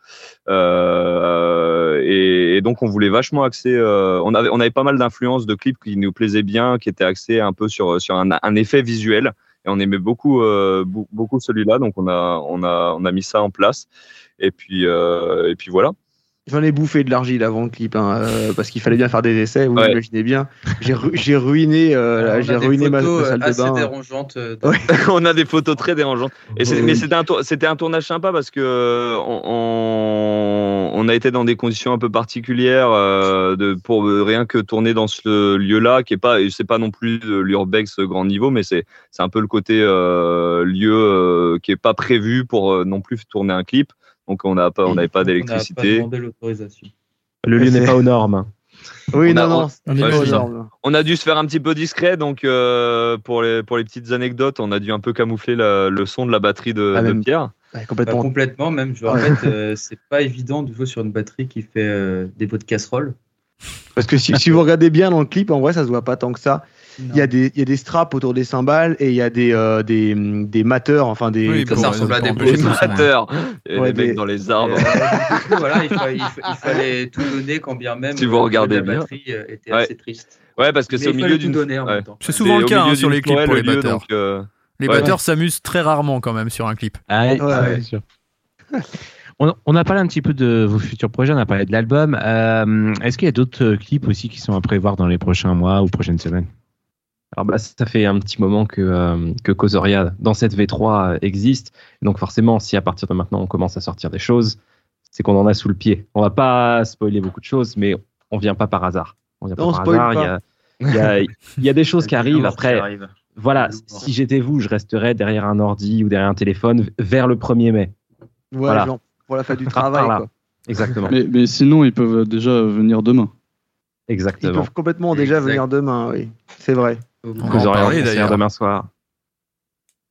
Euh, et, donc on voulait vachement axer euh, on avait on avait pas mal d'influences de clips qui nous plaisaient bien qui étaient axés un peu sur sur un, effet visuel. Et on aimait beaucoup beaucoup celui-là. Donc on a on a on a mis ça en place. Et puis et puis voilà J'en ai bouffé de l'argile avant le clip, hein, euh, parce qu'il fallait bien faire des essais, vous Ouais. imaginez bien. J'ai ru- j'ai ruiné, euh, là, On a j'ai des ruiné ma, photos, ma salle euh, de assez bain. dérangeantes. euh, Ouais. on a des photos très dérangeantes. Et c'est- Oui. mais c'était un, tour- c'était un tournage sympa parce que on, on- on a été dans des conditions un peu particulières euh, de, pour rien que tourner dans ce lieu-là, qui est pas, c'est pas non plus de l'urbex grand niveau, mais c'est, c'est un peu le côté euh, lieu euh, qui est pas prévu pour euh, non plus tourner un clip. Donc on n'a pas, on n'avait pas On n'a d'électricité. demandé l'autorisation. Le lieu n'est pas aux normes. Oui, On a- non, on- non, on est pas Ouais, aux c'est ça. normes. On a dû se faire un petit peu discret, donc euh, pour les pour les petites anecdotes, on a dû un peu camoufler la- le son de la batterie de, Ah, de même- Pierre. Ouais, Pas complètement. complètement, même. Je répète, euh, c'est pas évident de jouer sur une batterie qui fait euh, des pots de casserole. Parce que si, si vous regardez bien dans le clip, en vrai, ça se voit pas tant que ça. Il y, a des, il y a des straps autour des cymbales et il y a des, euh, des, des mateurs, enfin des. Oui, Ça, ça ressemble à des le son, ouais. Les mecs dans les arbres. euh, du coup, voilà, il, fa- il fa- il fallait tout donner quand bien même Si vous euh, regardez la bien. batterie euh, était Ouais. assez triste. Ouais, parce que c'est au il milieu d'une. C'est souvent le au cas milieu hein, sur d'une les clips pour le les batteurs. donc, euh, Les Ouais. batteurs s'amusent très rarement quand même sur un clip. Ah, ouais. c'est sûr. On, on a parlé un petit peu de vos futurs projets, on a parlé de l'album. Euh, Est-ce qu'il y a d'autres clips aussi qui sont à prévoir dans les prochains mois ou prochaines semaines? Alors bah, ça fait un petit moment que, euh, que Causoria dans cette V3 existe. Donc forcément, si à partir de maintenant on commence à sortir des choses, c'est qu'on en a sous le pied. On va pas spoiler beaucoup de choses, mais on vient pas par hasard. On vient pas par hasard. Il y a, il y, a, il y a des choses qui arrivent. Après, arrive. voilà, si j'étais vous, je resterais derrière un ordi ou derrière un téléphone vers le 1er mai. Ouais, Voilà. genre, pour la fête du travail. quoi. Exactement. Mais, mais sinon, ils peuvent déjà venir demain. Ils Exactement. peuvent complètement déjà Exact. venir demain, oui. C'est vrai. On en parler, concert d'ailleurs. demain soir.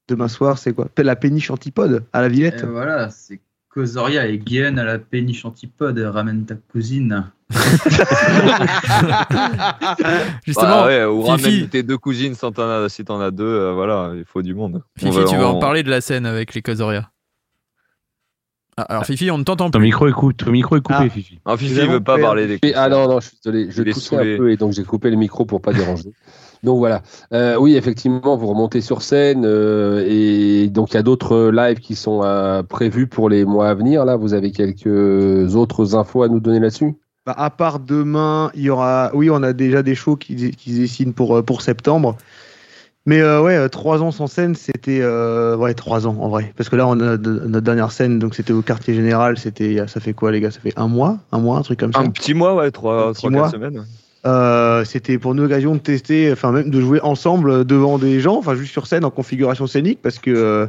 Demain soir, c'est quoi La péniche antipode à la Villette Et voilà, c'est Causoria et Guyenne à la péniche antipode. Ramène ta cousine. Justement, bah ouais, ou Fifi- ramène tes deux cousines si t'en as, si t'en as deux, euh, voilà, il faut du monde. On Fifi, va- tu vas en parler de la scène avec les Causoria. Ah, alors Fifi, on ne t'entend Ton plus. micro est, cou- ton micro est coupé, Ah. Fifi. Ah, Fifi Nous veut pas parler des Et- ah non, non, je suis désolé, je toussais un peu et donc j'ai coupé le micro pour pas déranger. Donc voilà. Euh, oui, effectivement, vous remontez sur scène euh, et donc il y a d'autres lives qui sont euh, prévus pour les mois à venir. Là, vous avez quelques autres infos à nous donner là-dessus? Bah, à part demain, il y aura. Oui, on a déjà des shows qui, qui se dessinent pour, pour septembre. Mais euh, ouais, trois ans sans scène, c'était. euh, ouais, trois ans en vrai. Parce que là, on a notre dernière scène, donc c'était au quartier général. C'était. Ça fait quoi, les gars? Ça fait un mois? Un mois, un truc comme ça? Un petit mois, ouais, trois, Un trois mois. quatre semaines. ouais. Euh, c'était pour nous l'occasion de tester, enfin même de jouer ensemble devant des gens, enfin juste sur scène en configuration scénique, parce que euh,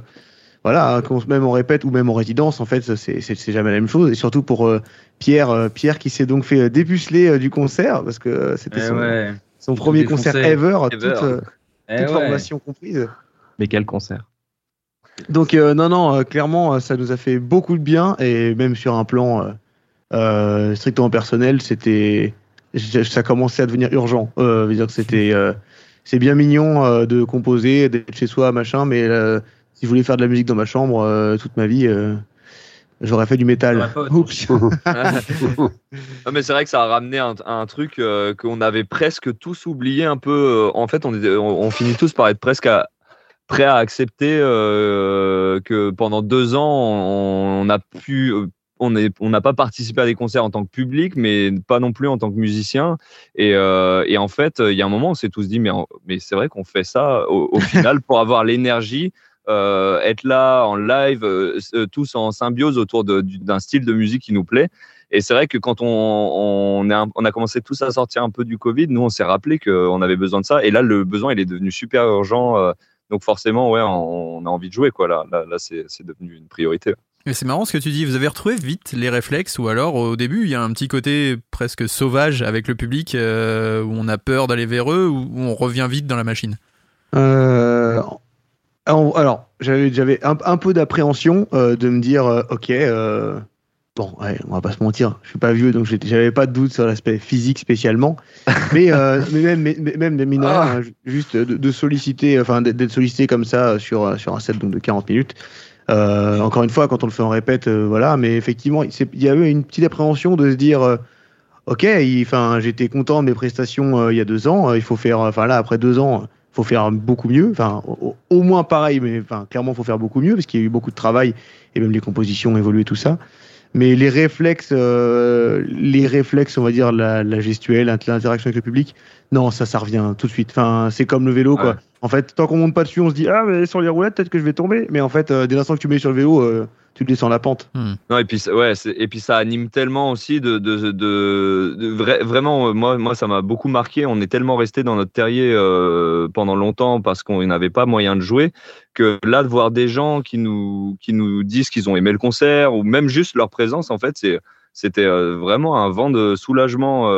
voilà, hein, qu'on même on répète ou même en résidence, en fait, c'est jamais la même chose. Et surtout pour euh, Pierre, euh, Pierre qui s'est donc fait dépuceler euh, du concert, parce que euh, c'était Eh son, ouais. son premier concert ever, Ever. toute, euh, Eh toute ouais. formation comprise. Mais quel concert Donc euh, non, non, euh, clairement, ça nous a fait beaucoup de bien et même sur un plan euh, euh, strictement personnel, c'était, ça commençait à devenir urgent. Euh, veut dire que c'était, euh, c'est bien mignon euh, de composer, d'être chez soi, machin, mais euh, si je voulais faire de la musique dans ma chambre euh, toute ma vie, euh, j'aurais fait du métal. Oups. Non, mais c'est vrai que ça a ramené un, un truc euh, qu'on avait presque tous oublié un peu. en fait, on, était- on, on finit tous par être presque à- prêts à accepter euh, que pendant deux ans, on, on a pu. On n'a pas participé à des concerts en tant que public, mais pas non plus en tant que musicien. Et, euh, et en fait, il y a un moment, on s'est tous dit, mais, c'est vrai qu'on fait ça au, au final pour avoir l'énergie, euh, être là en live, euh, tous en symbiose autour d'un style de musique qui nous plaît. Et c'est vrai que quand on, a commencé tous à sortir un peu du Covid, nous, on s'est rappelé qu'on avait besoin de ça. Et là, le besoin, il est devenu super urgent. Donc forcément, ouais, on, a envie de jouer, quoi. Là, là, là c'est devenu une priorité. Mais c'est marrant ce que tu dis. Vous avez retrouvé vite les réflexes ou alors au début il y a un petit côté presque sauvage avec le public euh, où on a peur d'aller vers eux ou on revient vite dans la machine? Euh, Alors j'avais un, un, peu d'appréhension euh, de me dire ok bon ouais, on va pas se mentir je suis pas vieux donc j'avais pas de doute sur l'aspect physique spécialement mais, mais même mais, même des mineurs ah. hein, juste de, de, solliciter enfin d'être sollicité comme ça sur sur un set donc de 40 minutes euh, encore une fois, quand on le fait en répète, euh, voilà. Mais effectivement, il y a eu une petite appréhension de se dire, euh, ok, j'étais content de mes prestations il y a deux ans. il faut faire, enfin là, après deux ans, il faut faire beaucoup mieux. Enfin, au, moins pareil, mais enfin, clairement, faut faire beaucoup mieux parce qu'il y a eu beaucoup de travail et même les compositions évolué tout ça. Mais les réflexes, les réflexes, on va dire la, la gestuelle, l'interaction avec le public, non, ça, ça revient tout de suite. Enfin, c'est comme le vélo, quoi. En fait, tant qu'on monte pas dessus, on se dit ah mais sur les roulettes peut-être que je vais tomber. Mais en fait, euh, dès l'instant que tu mets sur le vélo, euh, tu descends la pente. Hmm. Non et puis ouais et puis ça anime tellement aussi de, de, de, vraiment euh, moi moi ça m'a beaucoup marqué. On est tellement resté dans notre terrier pendant longtemps parce qu'on n'avait pas moyen de jouer que là de voir des gens qui nous qui nous disent qu'ils ont aimé le concert ou même juste leur présence en fait c'est c'était vraiment un vent de soulagement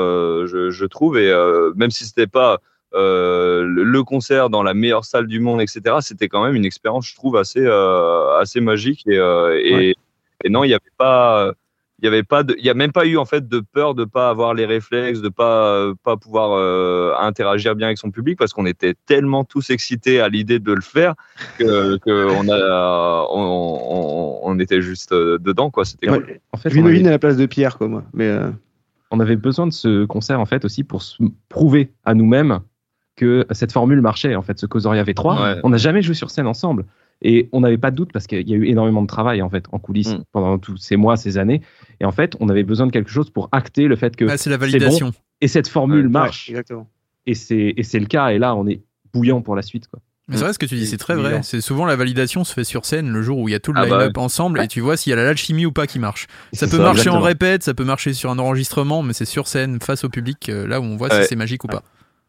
je, je, trouve et même si c'était pas euh, le concert dans la meilleure salle du monde, etc. C'était quand même une expérience, je trouve, assez, euh, assez magique. Et, euh, et, et, non, il n'y avait pas. Il y avait pas il y a même pas eu en fait de peur de pas avoir les réflexes, de pas pas pouvoir interagir bien avec son public parce qu'on était tellement tous excités à l'idée de le faire que, que on a on, on, était juste dedans quoi. C'était en fait, à la place de Pierre quoi moi. Mais on avait besoin de ce concert en fait aussi pour se prouver à nous-mêmes que cette formule marchait, en fait, ce Causoria V3. On n'a jamais joué sur scène ensemble. Et on n'avait pas de doute parce qu'il y a eu énormément de travail en fait en coulisses mm. pendant tous ces mois, ces années. Et en fait, on avait besoin de quelque chose pour acter le fait que c'est la validation. et cette formule marche. et c'est et c'est le cas. Et là, on est bouillant pour la suite. Quoi. Mais c'est vrai ce que tu dis, c'est très vrai. C'est souvent la validation se fait sur scène le jour où il y a tout le ah bah line-up ensemble et tu vois s'il y a l'alchimie ou pas qui marche. Ça peut marcher en répète, ça peut marcher sur un enregistrement, mais c'est sur scène face au public euh, là où on voit si c'est magique ou pas.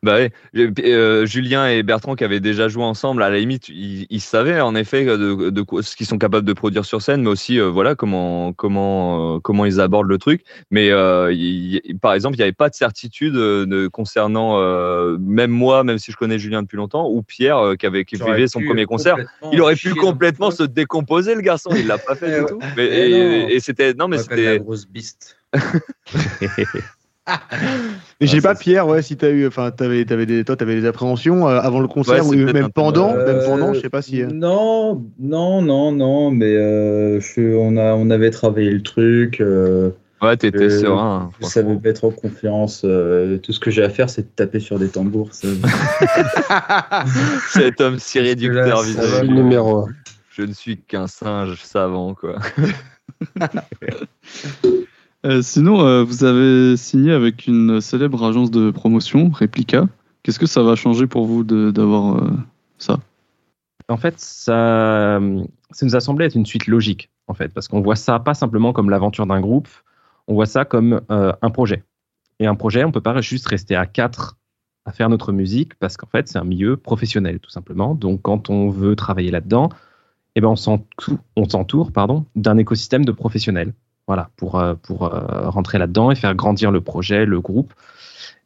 Bah. Euh, Julien et Bertrand qui avaient déjà joué ensemble, à la limite, ils, savaient en effet de, de, ce qu'ils sont capables de produire sur scène, mais aussi euh, voilà comment comment euh, comment ils abordent le truc. Mais par exemple, il n'y avait pas de certitude de, concernant même moi, même si je connais Julien depuis longtemps, ou Pierre qui avait qui vivait son premier concert, il aurait pu complètement se décomposer le garçon. Il l'a pas fait du tout. Mais, et, c'était non mais c'était grosse biste. Mais j'ai pas Pierre, ouais, si t'as eu, enfin, t'avais, t'avais des, toi, t'avais des appréhensions euh, avant le concert ou même pendant, même pendant, je sais pas si. Euh. Non, non, non, non, mais euh, on a, on avait travaillé le truc. ouais, t'étais serein. Je savais mettre en confiance. tout ce que j'ai à faire, c'est de taper sur des tambours. Cet homme si réducteur, visiblement. numéro Je ne suis qu'un singe savant, quoi. Euh, sinon, euh, vous avez signé avec une célèbre agence de promotion, Replica. Qu'est-ce que ça va changer pour vous d'avoir euh, ça? En fait, ça, ça nous a semblé être une suite logique, en fait, parce qu'on voit ça pas simplement comme l'aventure d'un groupe, on voit ça comme un projet. Et un projet, on peut pas juste rester à quatre à faire notre musique, parce qu'en fait, c'est un milieu professionnel, tout simplement. Donc, quand on veut travailler là-dedans, eh ben, on s'entoure d'un écosystème de professionnels voilà, pour, euh, pour euh, rentrer là-dedans et faire grandir le projet, le groupe.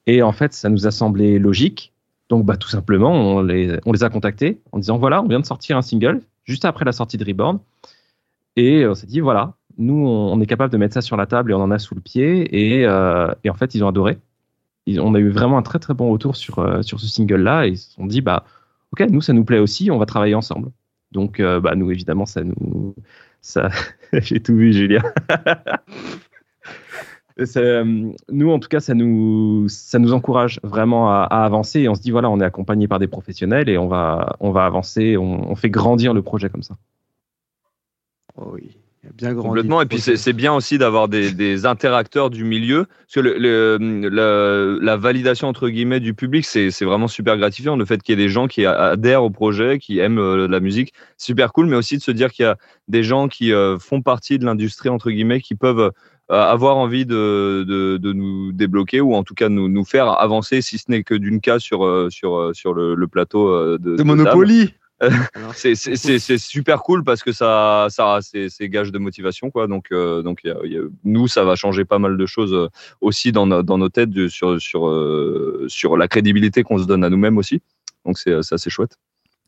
Et en fait, ça nous a semblé logique. Donc, bah, tout simplement, on les, on les a contactés en disant voilà, on vient de sortir un single juste après la sortie de Reborn. Et on s'est dit voilà, nous, on, est capable de mettre ça sur la table et on en a sous le pied. Et, euh, en fait, ils ont adoré. On a eu vraiment un très très bon retour sur, sur ce single-là. Et ils se sont dit bah, ok, nous, ça nous plaît aussi, on va travailler ensemble. Donc, bah, nous, évidemment, ça nous, ça, j'ai tout vu, Julien. Euh, nous, en tout cas, ça nous, ça nous encourage vraiment à, avancer et on se dit voilà, on est accompagné par des professionnels et on va, on va avancer, on, fait grandir le projet comme ça. Oh oui. Bien grandi, Complètement. Et puis c'est bien aussi d'avoir des, des, interacteurs du milieu. Parce que le, la validation entre guillemets du public, c'est vraiment super gratifiant. Le fait qu'il y ait des gens qui adhèrent au projet, qui aiment euh, la musique, super cool. Mais aussi de se dire qu'il y a des gens qui euh, font partie de l'industrie entre guillemets, qui peuvent euh, avoir envie de, de, de, nous débloquer ou en tout cas nous, nous faire avancer, si ce n'est que d'une case sur, sur, sur le, plateau de, de Monopoly. C'est c'est- super cool parce que ça, ça c'est gage de motivation quoi. Donc euh, donc il y a- il y a- nous ça va changer pas mal de choses euh, aussi dans, nos- dans nos têtes de- sur sur euh, sur la crédibilité qu'on se donne à nous-mêmes aussi. Donc c'est c'est assez chouette.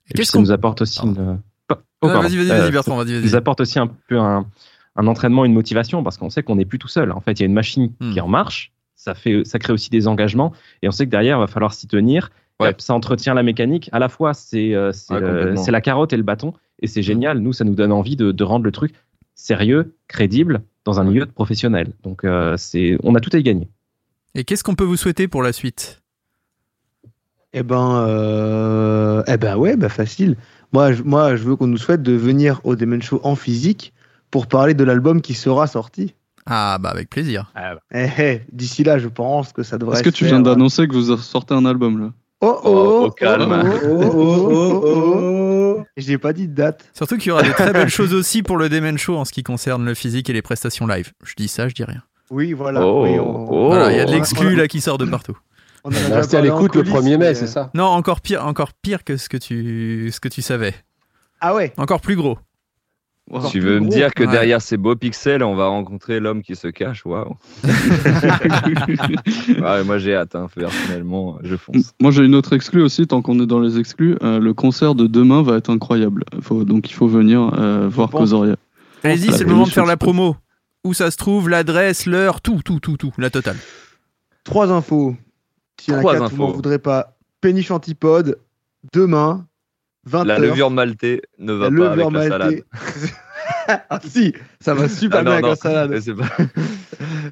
Et puis Qu'est-ce ça qu'on- nous apporte aussi une. Oh, Ouais, pardon. Vas-y, vas-y, Euh, vas-y, Bertrand, vas-y, ça vas-y. nous apporte aussi un peu un, un entraînement, une motivation, parce qu'on sait qu'on n'est plus tout seul. En fait, il y a une machine Hmm. qui est en marche, ça, fait, ça crée aussi des engagements, et on sait que derrière, il va falloir s'y tenir. Ouais. Ça entretient la mécanique. À la fois, c'est euh, Ouais, euh, la carotte et le bâton, et c'est génial. Nous, ça nous donne envie de, de rendre le truc sérieux, crédible, dans un milieu de professionnels. Donc, euh, c'est on a tout à y gagner. Et qu'est-ce qu'on peut vous souhaiter pour la suite? Eh ben, euh, eh ben ouais, bah facile. Moi, je, moi, je veux qu'on nous souhaite de venir au Demen Show en physique pour parler de l'album qui sera sorti. Ah, bah avec plaisir. Eh, eh, D'ici là, je pense que ça devrait. Est-ce que tu viens d'annoncer que vous sortez un album là? Oh oh, Oh, au oh, calme. oh, oh, oh, oh, oh. J'ai pas dit de date. Surtout qu'il y aura des très belles choses aussi pour le Demen Show en ce qui concerne le physique et les prestations live. Je dis ça, je dis rien. Oui, voilà. Oh, oui, on, oh. Voilà, il y a de l'exclu on- là qui sort de partout. on a On va rester à l'écoute le coulisses, 1er mai, c'est ça Non, encore pire, encore pire que ce que tu, ce que tu savais. Ah ouais. Encore plus gros. Wow. Tu veux me gros. dire que Ouais. derrière ces beaux pixels, on va rencontrer l'homme qui se cache? Waouh. Ouais, moi j'ai hâte, hein, personnellement, je fonce. Moi j'ai une autre exclue aussi, tant qu'on est dans les exclus. Euh, le concert de demain va être incroyable. Faut- donc il faut venir euh, voir pense- Kozoria. Allez-y, c'est le moment de faire la promo. Où ça se trouve, l'adresse, l'heure, tout, tout, tout, tout, la totale. Trois infos. A Trois quatre, vous m'en infos. voudrez pas. Péniche Antipode, demain, 20h. La levure maltée ne va pas avec la salade. ah si, ça va super Ah, bien non, avec non. la salade. Pas-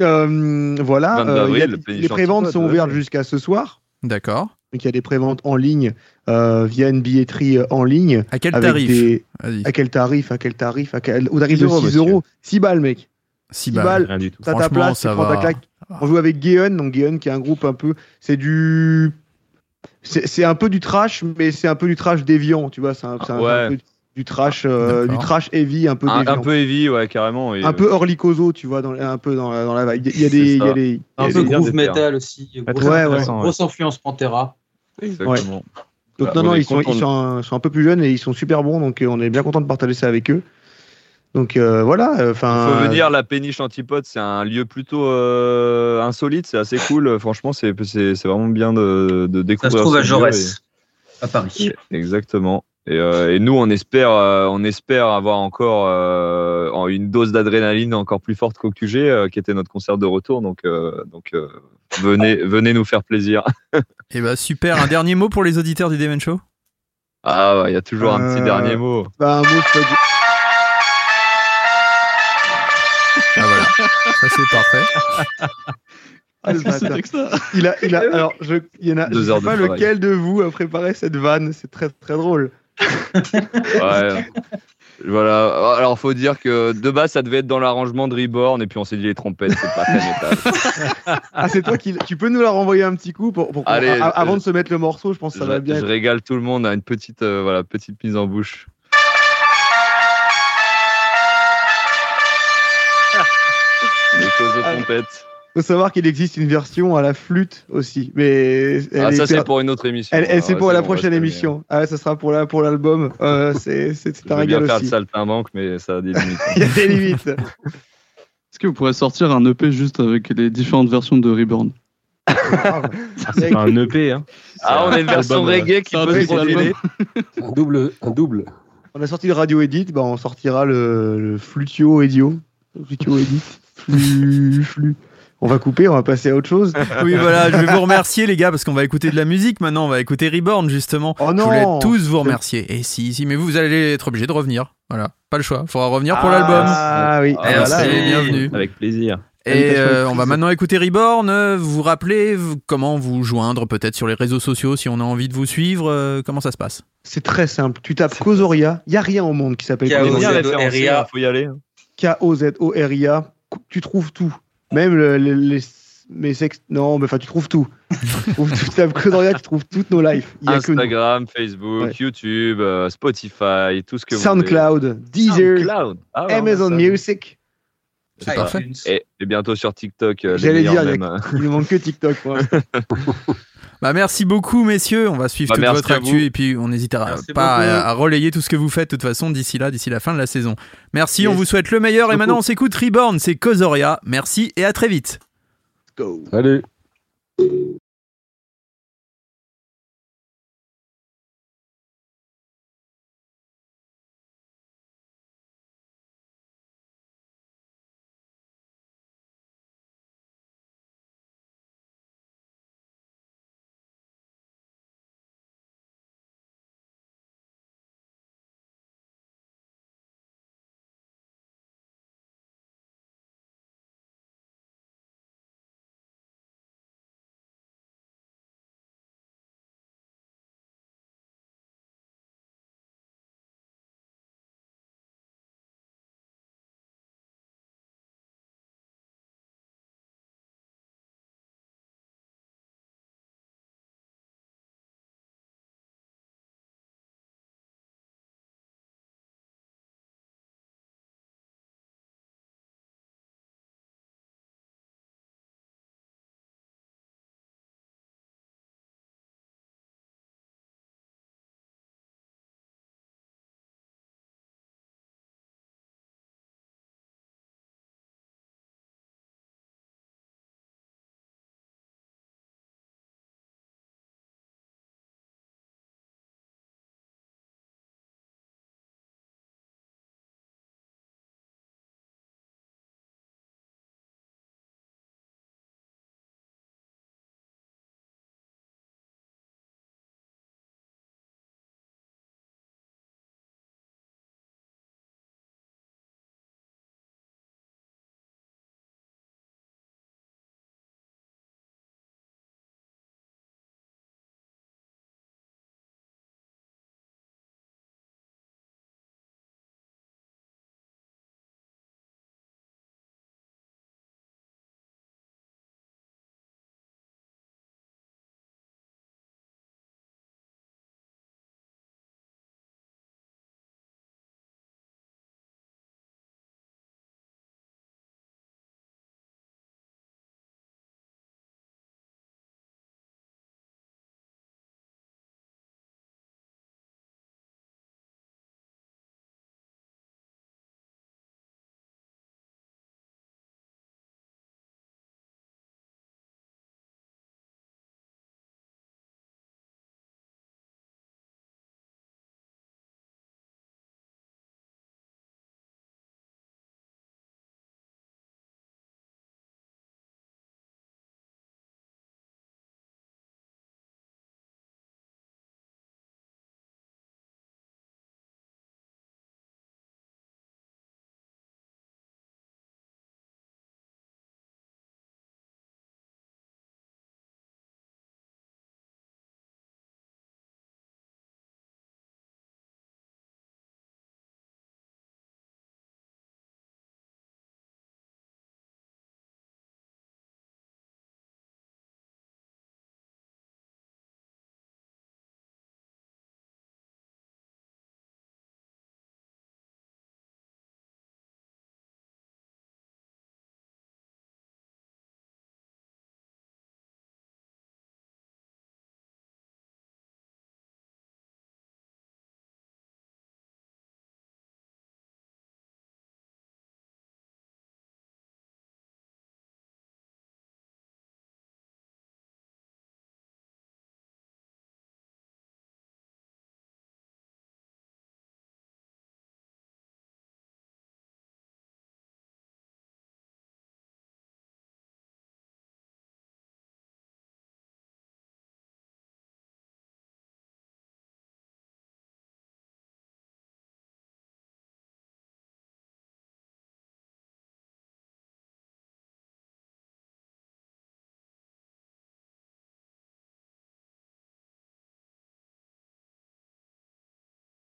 Euh, voilà, 22 euh, a- avril, le Péniche les préventes sont ouais. ouvertes jusqu'à ce soir. D'accord. Donc il y a des préventes en ligne euh, via une billetterie euh, en ligne. À quel tarif des-. À quel tarif À quel tarif à quel... Au tarif 6 de euros, 6 monsieur. euros. 6 balles, mec. 6 six balles. balles. Rien du tout. T'as ta Franchement, place, tu ça prends ta va. claque. On joue avec Geon, donc Geon qui est un groupe un peu. C'est du. C'est un peu du trash, mais c'est un peu du trash déviant, tu vois. C'est un, c'est un- Ouais. un peu du trash, euh, du trash heavy, un peu un, déviant. un peu heavy, ouais, carrément. Un peu Orly Kozo, tu vois, dans, un peu dans, la- dans la vibe. Il y a des. Il y a des- y Un a peu des- groove metal aussi. Grosse, Ouais, ouais. influence Pantera. Exactement. Donc Voilà, non, non, ils sont, ils, de- sont un, sont un peu plus jeunes et ils sont super bons, donc euh, on est bien content de partager ça avec eux. Donc euh, voilà, Il faut venir, la péniche antipode, c'est un lieu plutôt euh, insolite, c'est assez cool. Franchement, c'est c'est- c'est vraiment bien de, de Ça découvrir. se trouve à Jaurès, à Paris. et- Exactement. Et, euh, et nous, on espère, euh, on espère avoir encore euh, en- une dose d'adrénaline encore plus forte qu'au QG, euh, qui était notre concert de retour. Donc, euh, donc euh, venez, venez nous faire plaisir. Et bah super. Un dernier mot pour les auditeurs du Demen Show? Ah, il y a toujours un petit Euh, dernier mot. bah, un mot, Ah voilà. Ça c'est parfait. Ah, Il a, il a, alors, je, il y en a, Deux je heures sais de pas travail. lequel de vous a préparé cette vanne, c'est très très drôle. Ouais. voilà. Alors, faut dire que de base, ça devait être dans l'arrangement de Reborn, et puis on s'est dit les trompettes, c'est pas très métal. Ah, c'est toi qui, tu peux nous la renvoyer un petit coup pour, pour Allez, a- avant je- de se mettre le morceau, je pense que ça je, va bien. je être- régale tout le monde à une petite, euh, voilà, petite mise en bouche. Les de Ah. trompettes. Faut savoir qu'il existe une version à la flûte aussi, mais elle Ah, est ça, c'est pour une autre émission. Elle, elle, c'est Ouais, pour la prochaine émission. Ah, ça sera pour la, pour l'album. Euh, c'est, c'est, c'est Je un veux bien régal faire aussi. le saltimbanque, mais ça a des limites. Il y a des limites. Est-ce que vous pourrez sortir un EP juste avec les différentes versions de Reborn? Ah, c'est pas un EP, hein. ah, on a une version album, reggae qui peut se. Un double, un double. On a sorti le radio edit, bah on sortira le, le flutio edio. Flutio edit. Flux. On va couper, on va passer à autre chose. Oui voilà. Je vais vous remercier les gars parce qu'on va écouter de la musique maintenant. On va écouter Reborn justement. Oh Je voulais non tous vous remercier. Et si si mais vous vous allez être obligés de revenir. Voilà. Pas le choix. Faudra revenir pour l'album. Ah oui, Ah, Merci, voilà. bienvenue. Avec plaisir. Et euh, on va maintenant écouter Reborn. Vous vous rappelez comment vous joindre peut-être sur les réseaux sociaux si on a envie de vous suivre euh, Comment ça se passe? C'est très simple. Tu tapes Kozoria, il n'y a rien au monde qui s'appelle Kozoria. référencé, faut y aller. K-O-Z-O-R-I-A. Tu trouves tout. Même le- le- les. Mais sex... Non, mais enfin, tu trouves tout. tu trouves- Kozoria, tu trouves toutes nos lives. Il y a que nous. Instagram, Facebook, Ouais. YouTube, euh, Spotify, tout ce que vous SoundCloud, voulez. Deezer, SoundCloud. Ah ouais, a Amazon ça. Music. C'est Ah, parfait. Et, et bientôt sur TikTok. euh, J'allais dire, il mèmes. Il ne manque que TikTok. Bah, merci beaucoup, messieurs. On va suivre Bah, toute votre actu et puis on n'hésitera pas à, à relayer tout ce que vous faites de toute façon d'ici là, d'ici la fin de la saison. Merci, on vous souhaite le meilleur et Beaucoup. maintenant on s'écoute Reborn, c'est Kozoria. Merci et à très vite. Go. Allez.